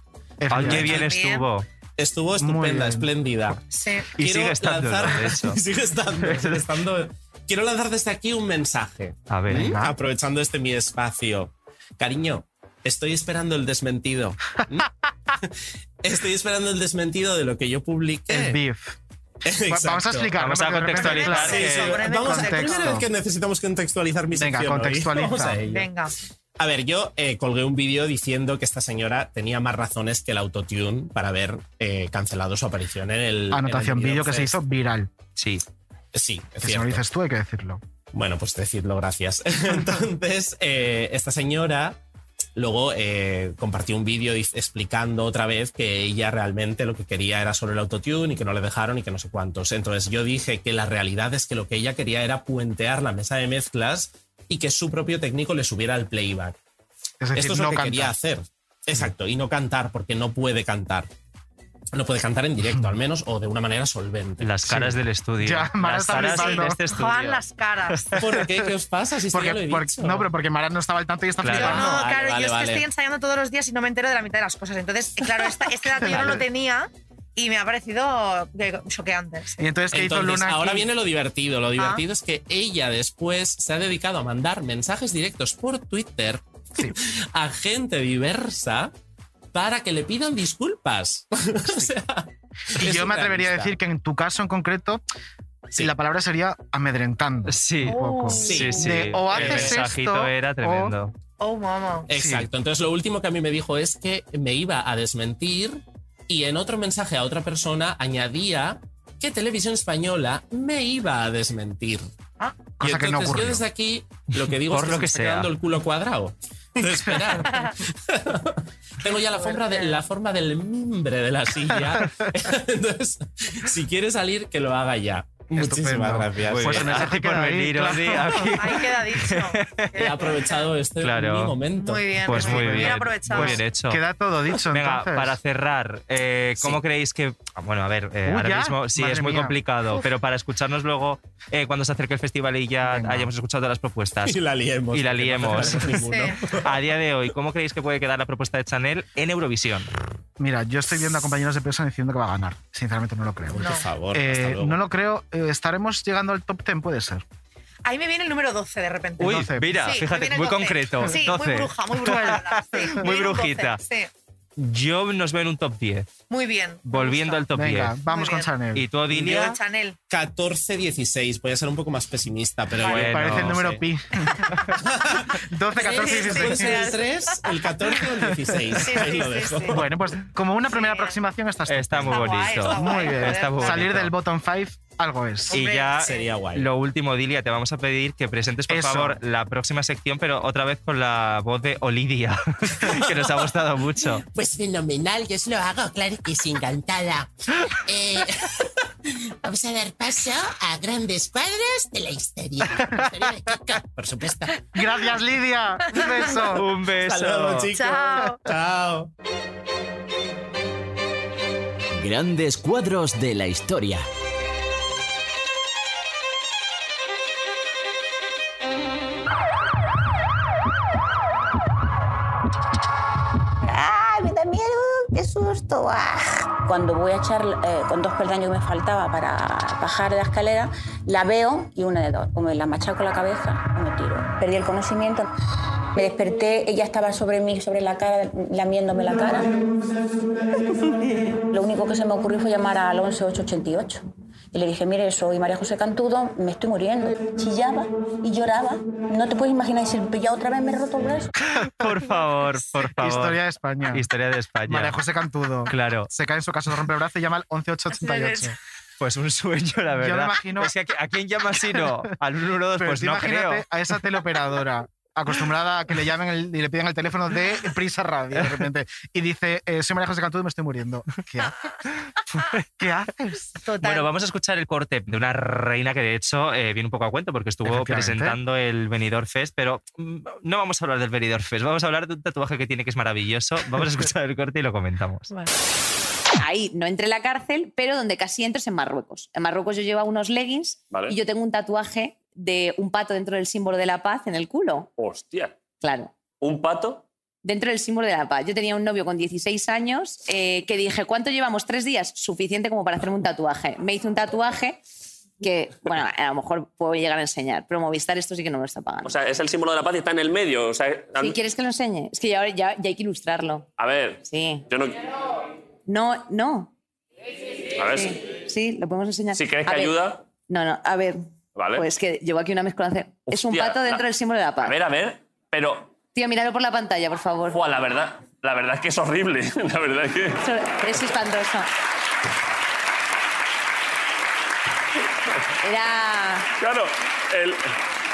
Ay, qué bien Bien. estuvo. Estuvo estupenda, espléndida. Sí. Y Quiero sigue estando, lanzar- de hecho. sigue estando, sigue estando. Quiero lanzar desde aquí un mensaje. A ver. Venga. Aprovechando este mi espacio. Cariño, estoy esperando el desmentido. ¿Mm? estoy esperando el desmentido de lo que yo publiqué. El beef. Exacto. Vamos a explicar. Vamos a contextualizar Sí, Vamos a primera vez que necesitamos contextualizar mi Venga, sección hoy. contextualiza. Vamos a ello. Venga. A ver, yo eh, colgué un vídeo diciendo que esta señora tenía más razones que el autotune para haber eh, cancelado su aparición en el. Anotación vídeo que se hizo viral. Sí. Sí, es Que si lo dices tú, hay que decirlo. Bueno, pues decidlo, gracias. Entonces, eh, esta señora luego eh, compartió un vídeo explicando otra vez que ella realmente lo que quería era solo el autotune y que no le dejaron y que no sé cuántos. Entonces yo dije que la realidad es que lo que ella quería era puentear la mesa de mezclas y que su propio técnico le subiera el playback. Es decir, Esto es no lo que canta. quería hacer. Exacto, y no cantar porque no puede cantar. No puede cantar en directo, al menos, o de una manera solvente. Las caras del estudio. Ya, Mara Las está caras flipando. de este estudio. Juan las caras. ¿Por qué? ¿Qué os pasa? Si Porque, no, pero porque Mara no estaba al tanto y está Claro. Flipando. no, claro, vale, yo es vale. que estoy ensayando todos los días y no me entero de la mitad de las cosas. Entonces, claro, esta- este dato yo no lo tenía y me ha parecido eh, choqueante. sí. Y entonces, ¿qué hizo Entonces, Luna? ahora aquí? viene lo divertido. Ah. Lo divertido es que ella después se ha dedicado a mandar mensajes directos por Twitter a gente diversa para que le pidan disculpas. o sea, Y yo me atrevería a decir que en tu caso en concreto, Sí. la palabra sería amedrentando. Sí. Un poco. Sí, sí. De, o El haces mensajito esto, era tremendo. Oh, mamá. Exacto. Entonces, lo último que a mí me dijo es que me iba a desmentir y en otro mensaje a otra persona añadía que Televisión Española me iba a desmentir. Ah. Y Cosa que no entonces ocurrió. yo desde aquí lo que digo Por es que lo se que está sea. quedando el culo cuadrado de esperar. Tengo ya la forma, de, la forma del mimbre de la silla. Entonces, si quiere salir, que lo haga ya. Muchísimas Estupendo. gracias. Pues en ese ahí, venir, claro. Aquí. Ahí queda dicho. He aprovechado este Claro. mi momento. Muy bien. Pues muy bien. aprovechado. Muy bien hecho. Queda todo dicho, Venga, entonces. para cerrar, eh, ¿cómo Sí. creéis que.? Bueno, a ver, eh, Uy, ahora ¿ya? mismo sí Madre es muy mía. complicado, pero para escucharnos luego eh, cuando se acerque el festival y ya Venga. hayamos escuchado todas las propuestas. Y la liemos. Y la no liemos. Sí. A día de hoy, ¿cómo creéis que puede quedar la propuesta de Chanel en Eurovisión? Mira, yo estoy viendo a compañeros de prensa diciendo que va a ganar. Sinceramente no lo creo. Por favor, Eh, hasta luego. no lo creo. Eh, ¿Estaremos llegando al top 10? Puede ser. Ahí me viene el número 12 de repente. Uy, mira, Sí, fíjate, muy 12. concreto. Sí, 12. muy bruja, muy bruja. sí, Muy viene un 12, brujita. Sí, Yo nos veo en un top 10, muy bien. volviendo al top Venga, 10. vamos con. Chanel. ¿Y tú, Odilia? Chanel. 14-16. Voy a ser un poco más pesimista, pero. Bueno, Parece el número sí. pi. 12, 14, Sí, sí, sí. Puede 16. ser el 3, el 14 o el 16. Sí, Ahí sí, lo dejo. sí. Bueno, pues como una primera Sí. aproximación está Está muy guay, bonito. está guay, Muy bien. Está muy Salir bonito. del bottom 5, algo es. Y ya Sería guay. lo último, Dilia, te vamos a pedir que presentes, por Eso. favor, la próxima sección, pero otra vez con la voz de Olidia, que nos ha gustado mucho. Pues fenomenal, yo se lo hago, claro que sí, encantada. Eh, Vamos a dar paso a grandes cuadros de la historia. La historia de Kiko, por supuesto. Gracias, Lidia. Un beso. Un beso. Luego, chicos. Chao. Chao. Grandes cuadros de la historia. ¡Ay, me da miedo! ¡Qué susto! ¡Ah! Cuando voy a echar eh, con dos peldaños que me faltaba para bajar de la escalera, la veo y una de dos. O me la machaco la cabeza o me tiro. Perdí el conocimiento. Me desperté, ella estaba sobre mí, sobre la cara, lamiéndome la cara. Lo único que se me ocurrió fue llamar al 11888. Y le dije, mire, soy María José Cantudo, me estoy muriendo. Chillaba y lloraba. No te puedes imaginar, y si ya otra vez me he roto el brazo. Por favor, por favor. Historia de España. Historia de España. María José Cantudo. Claro. Se cae en su casa, se rompe el brazo y llama al 11888. Pues un sueño, la verdad. Yo me imagino- Es que ¿a, quién llama si no? Al 112, Pero pues no imagínate creo. a esa teleoperadora acostumbrada a que le llamen el- y le pidan el teléfono de Prisa Radio de repente y dice eh, soy María José Cantudo y me estoy muriendo ¿qué haces? ¿qué haces? Bueno, vamos a escuchar el corte de una reina que de hecho eh, viene un poco a cuento porque estuvo presentando el Benidorm Fest, pero mm, no vamos a hablar del Benidorm Fest, vamos a hablar de un tatuaje que tiene que es maravilloso. Vamos a escuchar el corte y lo comentamos. Ahí no entré en la cárcel, pero donde casi entro es en Marruecos. En Marruecos yo llevo unos leggings Vale. y yo tengo un tatuaje de un pato dentro del símbolo de la paz en el culo. Hostia. Claro. ¿Un pato? Dentro del símbolo de la paz. Yo tenía un novio con 16 años eh, que dije, ¿cuánto llevamos? Tres días. Suficiente como para hacerme un tatuaje. Me hice un tatuaje que, bueno, a lo mejor puedo llegar a enseñar, pero Movistar esto sí que no me lo está pagando. O sea, es el símbolo de la paz y está en el medio. O sea, Si quieres que lo enseñe, es que ya, ya, ya hay que ilustrarlo. a ver. Sí. Yo no. No, no. A ver. Sí, sí, lo podemos enseñar. Si crees A que ver, ayuda. No, no, a ver. Vale. Pues que llevo aquí una mezcolanza. Es un pato dentro la- del símbolo de la paz. A ver, a ver. Pero. Tío, míralo por la pantalla, por favor. La verdad. La verdad es que es horrible. La verdad es que. Es espantoso. Era. Claro. El,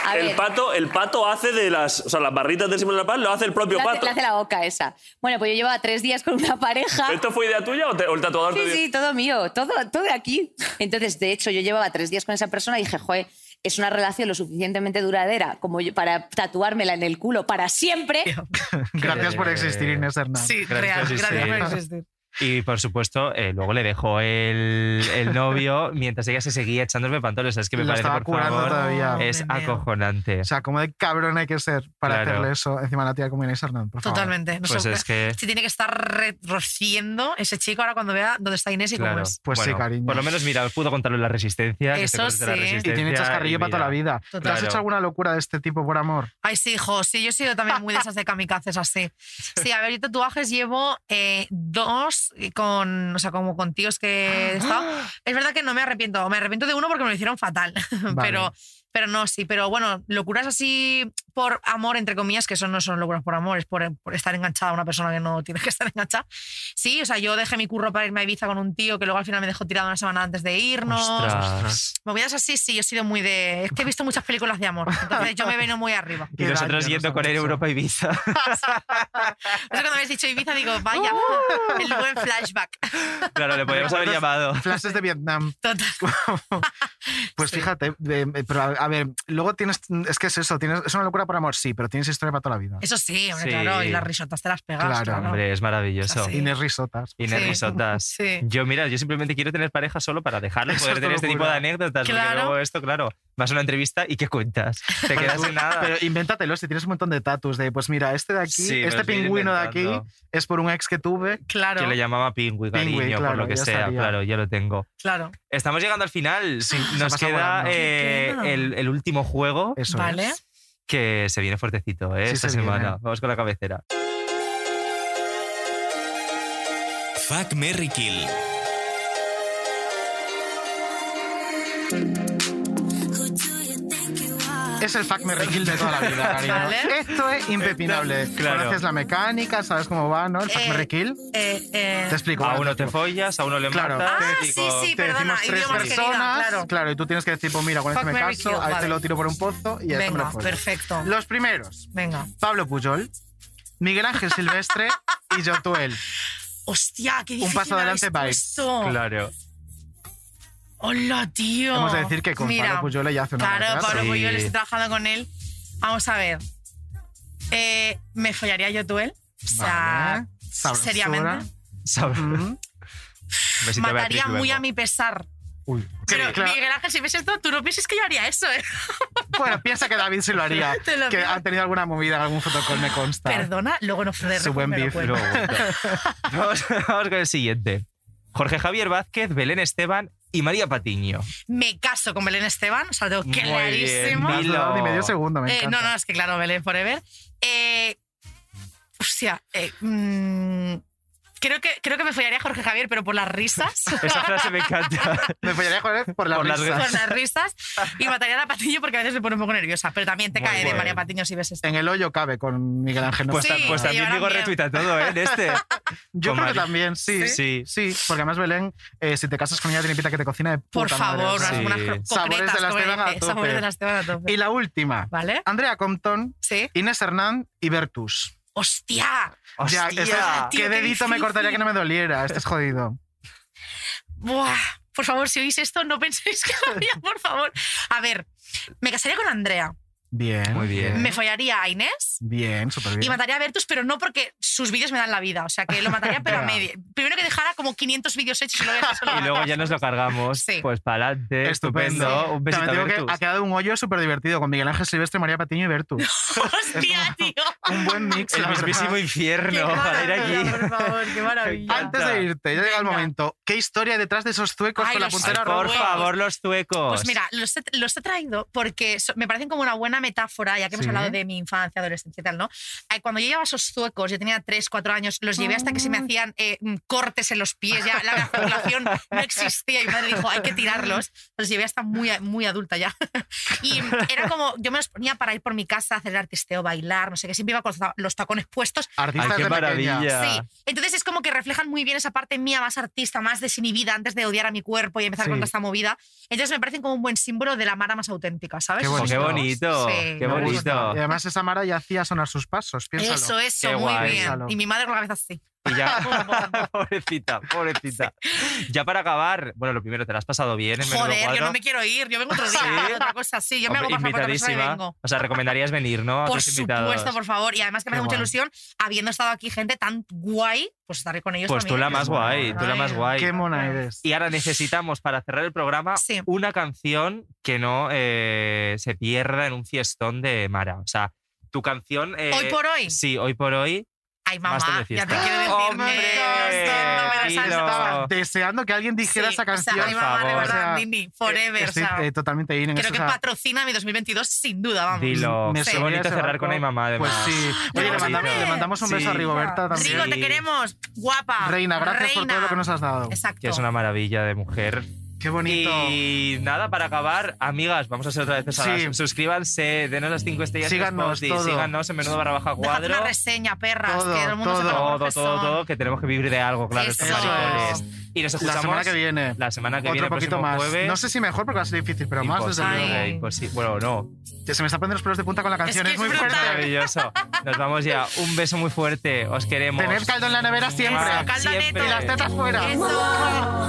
A el ver. pato, el pato hace de las. O sea, las barritas del símbolo de la paz lo hace el propio Le hace, pato. le hace la boca esa. Bueno, pues yo llevaba tres días con una pareja. ¿Esto fue idea tuya o, te- o el tatuador Sí, sí, todo mío, todo, todo de aquí. Entonces, de hecho, yo llevaba tres días con esa persona y dije, joder, es una relación lo suficientemente duradera como yo- para tatuármela en el culo para siempre. gracias por existir Inés Hernández Sí, Gracias real, por gracias por existir. Y por supuesto, eh, luego le dejó el, el novio mientras ella se seguía echándome pantalones. Es que me Lo parece, por favor, todavía. es acojonante. o sea como de cabrón hay que ser para Claro. hacerle eso encima a la tía como Inés Hernández por favor. Totalmente. No Pues sé, es que- Si tiene que estar re- rociendo ese chico ahora cuando vea dónde está Inés y cómo es. Pues sí, cariño. Por lo menos, mira, pudo contarlo en la resistencia. Eso la sí. Y tiene chascarrillo y para toda la vida ¿te has Claro. hecho alguna locura de este tipo por amor? Ay, sí, hijo, sí, yo he sido también muy de esas de kamikazes así. Sí, a ver, yo tatuajes llevo eh, dos con, o sea, como con tíos que he estado. Es verdad que no me arrepiento, me arrepiento de uno porque me lo hicieron fatal, pero, pero no, sí, pero bueno, locuras así por amor, entre comillas, que eso no son locuras por amor, es por, por estar enganchada a una persona que no tiene que estar enganchada. Sí, o sea, yo dejé mi curro para irme a Ibiza con un tío que luego al final me dejó tirado una semana antes de irnos. Ostras. Movidas así, sí, yo he sido muy de... Es que he visto muchas películas de amor, entonces yo me veno muy arriba. Y nosotros yendo con él a Europa Ibiza. Eso cuando habéis dicho Ibiza digo, vaya, ¡Uh! el buen flashback. Claro, le podríamos haber llamado. Flashes de Vietnam. Total. Pues fíjate, eh, pero a, a ver, luego tienes, es que es eso, tienes, es una locura por amor, sí, pero tienes historia para toda la vida. Eso sí, hombre, Sí. claro, y las risotas te las pegas. Claro, Claro, Hombre, es maravilloso. Sí. Inés Risotas. Inés Sí. Risotas. Sí. Yo, mira, yo simplemente quiero tener pareja solo para dejarlo Eso poder es tener este tipo locura. de anécdotas. Porque Claro. luego esto, claro, vas a una entrevista y ¿qué cuentas? Te quedas sin nada. Pero invéntatelo, si tienes un montón de tatus de, pues mira, este de aquí, Sí, me este pingüino de aquí inventando. es por un ex que tuve. Claro, Que le llamaba pingüi, cariño, por lo que ya sea. estaría. Claro, ya lo tengo. claro. Estamos llegando al final. Nos queda volando. eh, ¿Qué queda? el, el último juego Eso Vale. Que se viene fuertecito ¿eh? Sí, esta se viene. semana. Vamos con la cabecera. Fuck Merry Kill. Es el fuck Merry Kill de toda la vida, cariño. Vale. Esto es impepinable. Claro. Conoces la mecánica, sabes cómo va, ¿no? El fuck Eh, Merry Kill. Eh, eh, Te explico. A uno te follas, a uno le Claro. matas. Ah, sí, sí, te perdona, decimos tres personas, claro. y tú tienes que decir, pues mira, con este me caso, kill, a este vale. lo tiro por un pozo y a este me lo Venga, follo. perfecto. Los primeros, Venga. Pablo Pujol, Miguel Ángel Silvestre y Jotuel. Hostia, qué Un difícil paso me adelante, puesto. Claro. Hola, tío. Hemos de decir que con Mira, Pablo Puyol ya hace una Claro. Pablo Sí. Puyol, estoy trabajando con él. Vamos a ver. Eh, ¿Me follaría yo tú él? O sea, Sabrosura. seriamente. A Beatriz Mataría muy luego. a mi pesar. Uy. Pero, claro. Miguel Ángel, si ves esto, tú no pienses que yo haría eso, ¿eh? Bueno, piensa que David sí lo haría. Te lo que ha tenido alguna movida en algún fotocall, me consta. Perdona, luego no fue de Su buen beef. Vamos, vamos con el siguiente. Jorge Javier Vázquez, Belén Esteban y María Patiño. Me caso con Belén Esteban, o sea, lo tengo Muy bien, clarísimo. No dudado ni medio segundo, me Eh, encanta. no, no, es que claro, Belén Forever. Eh, hostia, eh, mm, creo, que, creo que me follaría a Jorge Javier, pero por las risas. Esa frase me encanta. Me follaría con él por las Por las risas. por las risas. Y mataría a Patiño porque a veces me pone un poco nerviosa. Pero también te Muy cae de. María Patiño si ves esto. En el hoyo cabe con Miguel Ángel. no Pues, nada. pues también digo retuita todo, ¿eh? En este. Yo Con creo que también, sí. Sí. Sí, porque además Belén, eh, si te casas con ella, tiene pinta que te cocina de Por puta madre, favor, sea, unas Sí. cro- Sabores de la como Esteban a dice, Sabores de la Esteban a tope. Y la última, ¿Vale? Andrea Compton, Sí. Inés Hernán y Bertus. ¡Hostia! Ya, ¡Hostia! esto es- Tío, ¿Qué qué dedito me difícil. cortaría que no me doliera? Este es jodido. Buah, por favor, si oís esto, no penséis que lo haría, por favor. A ver, me casaría con Andrea. Bien. Muy bien. Me follaría a Inés. Bien, súper bien. Y mataría a Bertus, pero no porque sus vídeos me dan la vida. O sea, que lo mataría, pero a medio. Primero que dejara como 500 vídeos hechos y luego ya solo Y luego ya nos lo cargamos. Sí. Pues para adelante. Estupendo. Un besito a También digo que Bertus. ha quedado un hoyo súper divertido con Miguel Ángel Silvestre, María Patiño y Bertus. ¡Hostia, tío! un buen mix. El mismísimo ¡Qué infierno. Para ir aquí. por favor! ¡Qué maravilla! Antes de irte, ya llega el momento. ¿Qué historia hay detrás de esos zuecos Ay, con la puntera Ay, por roja? favor, los tuecos. Pues mira, los he, los he traído porque so- me parecen como una buena metáfora, ya que hemos Sí. hablado de mi infancia, adolescencia y tal, ¿no? Cuando yo llevaba esos zuecos, yo tenía 3, 4 años, los llevé hasta que se me Ah. hacían eh, mm, cortes en los pies, ya la circulación no existía y mi madre dijo, hay que tirarlos. Los llevé hasta muy, muy adulta ya. Y era como, yo me los ponía para ir por mi casa, hacer artisteo, bailar, no sé qué, siempre iba con los ta- los tacones puestos. Artista Ay, qué pequeña. maravilla. Sí, entonces es como que reflejan muy bien esa parte mía más artista, más desinhibida antes de odiar a mi cuerpo y empezar Sí. con toda esta movida. Entonces me parecen como un buen símbolo de la Mara más auténtica, ¿sabes? Qué Oh, qué bonito. Sí, qué bonito. Y además esa Mara ya hacía sonar sus pasos, piénsalo. Eso, eso, Qué muy guay. bien. Piénsalo. Y mi madre con la cabeza así. Y ya, pobrecita, pobrecita. Ya para acabar, bueno, lo primero, ¿te la has pasado bien en Joder, yo no me quiero ir, yo vengo otro día, ¿Sí? otra cosa así. Yo me Hombre, hago pasar por otra y invitadísima. vengo. O sea, recomendarías venir, ¿no? A Por supuesto, por favor. Y además que me Qué hace mucha ilusión, habiendo estado aquí gente tan guay, pues estaré con ellos Pues tú también. la más guay, tú la más guay. Qué mona eres. Y ahora necesitamos, para cerrar el programa, Sí. una canción que no eh, se pierda en un fiestón de Mara. O sea, tu canción... eh, ¿Hoy por hoy? Sí, hoy por hoy. Ay, mamá, ya te quiero decir. Estaba deseando que alguien dijera Sí, esa o sea, canción. ay, mamá, de verdad, O sea, Nini, forever. Estoy o sea, eh, totalmente in en creo eso, que o sea, patrocina mi 2022 sin duda, vamos. Dilo. me a bonito cerrar con Ay Mamá, además. Pues sí. Oye, le mandamos, le mandamos un beso a Sí. Rigoberta también. Rigo, te queremos. Guapa. Reina, gracias por todo lo que nos has dado. Exacto. Que es una maravilla de mujer. Qué bonito. Y nada, para acabar, amigas, vamos a ser otra vez pesadas. Sí. Suscríbanse, denos las cinco estrellas. Síganos, Spotify, todo. Síganos en menudo barra baja Dejad cuadro. una reseña, perras, Todo, que todo el mundo todo. lo Todo, todo, todo, que tenemos que vivir de algo, claro. estos Eso. maricones. Y nos La escuchamos semana que viene. La semana que Otro viene, poquito más. jueves. No sé si mejor porque va a ser difícil, pero más desde Imposible, luego. imposible. Bueno, no. Que se me está poniendo los pelos de punta con la canción. que Es, es muy brutal. fuerte. Maravilloso. Nos vamos ya. Un beso muy fuerte. Os queremos. Tened caldo en la nevera siempre. Mua, caldo neto. siempre. Y las tetas fuera. Eso.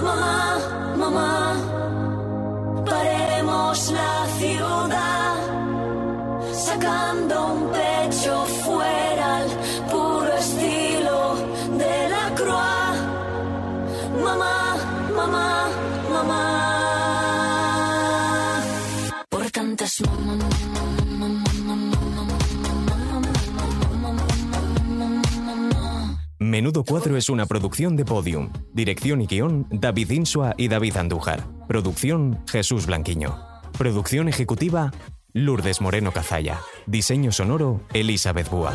Mamá, mamá, paremos la ciudad, sacando un pecho fuera al puro estilo Mamá, mamá, mamá, por tantas Menudo Cuadro es una producción de Podium. Dirección y guion, David Insua y David Andújar. Producción, Jesús Blanquiño. Producción ejecutiva, Lourdes Moreno Cazalla. Diseño sonoro, Elizabeth Búa.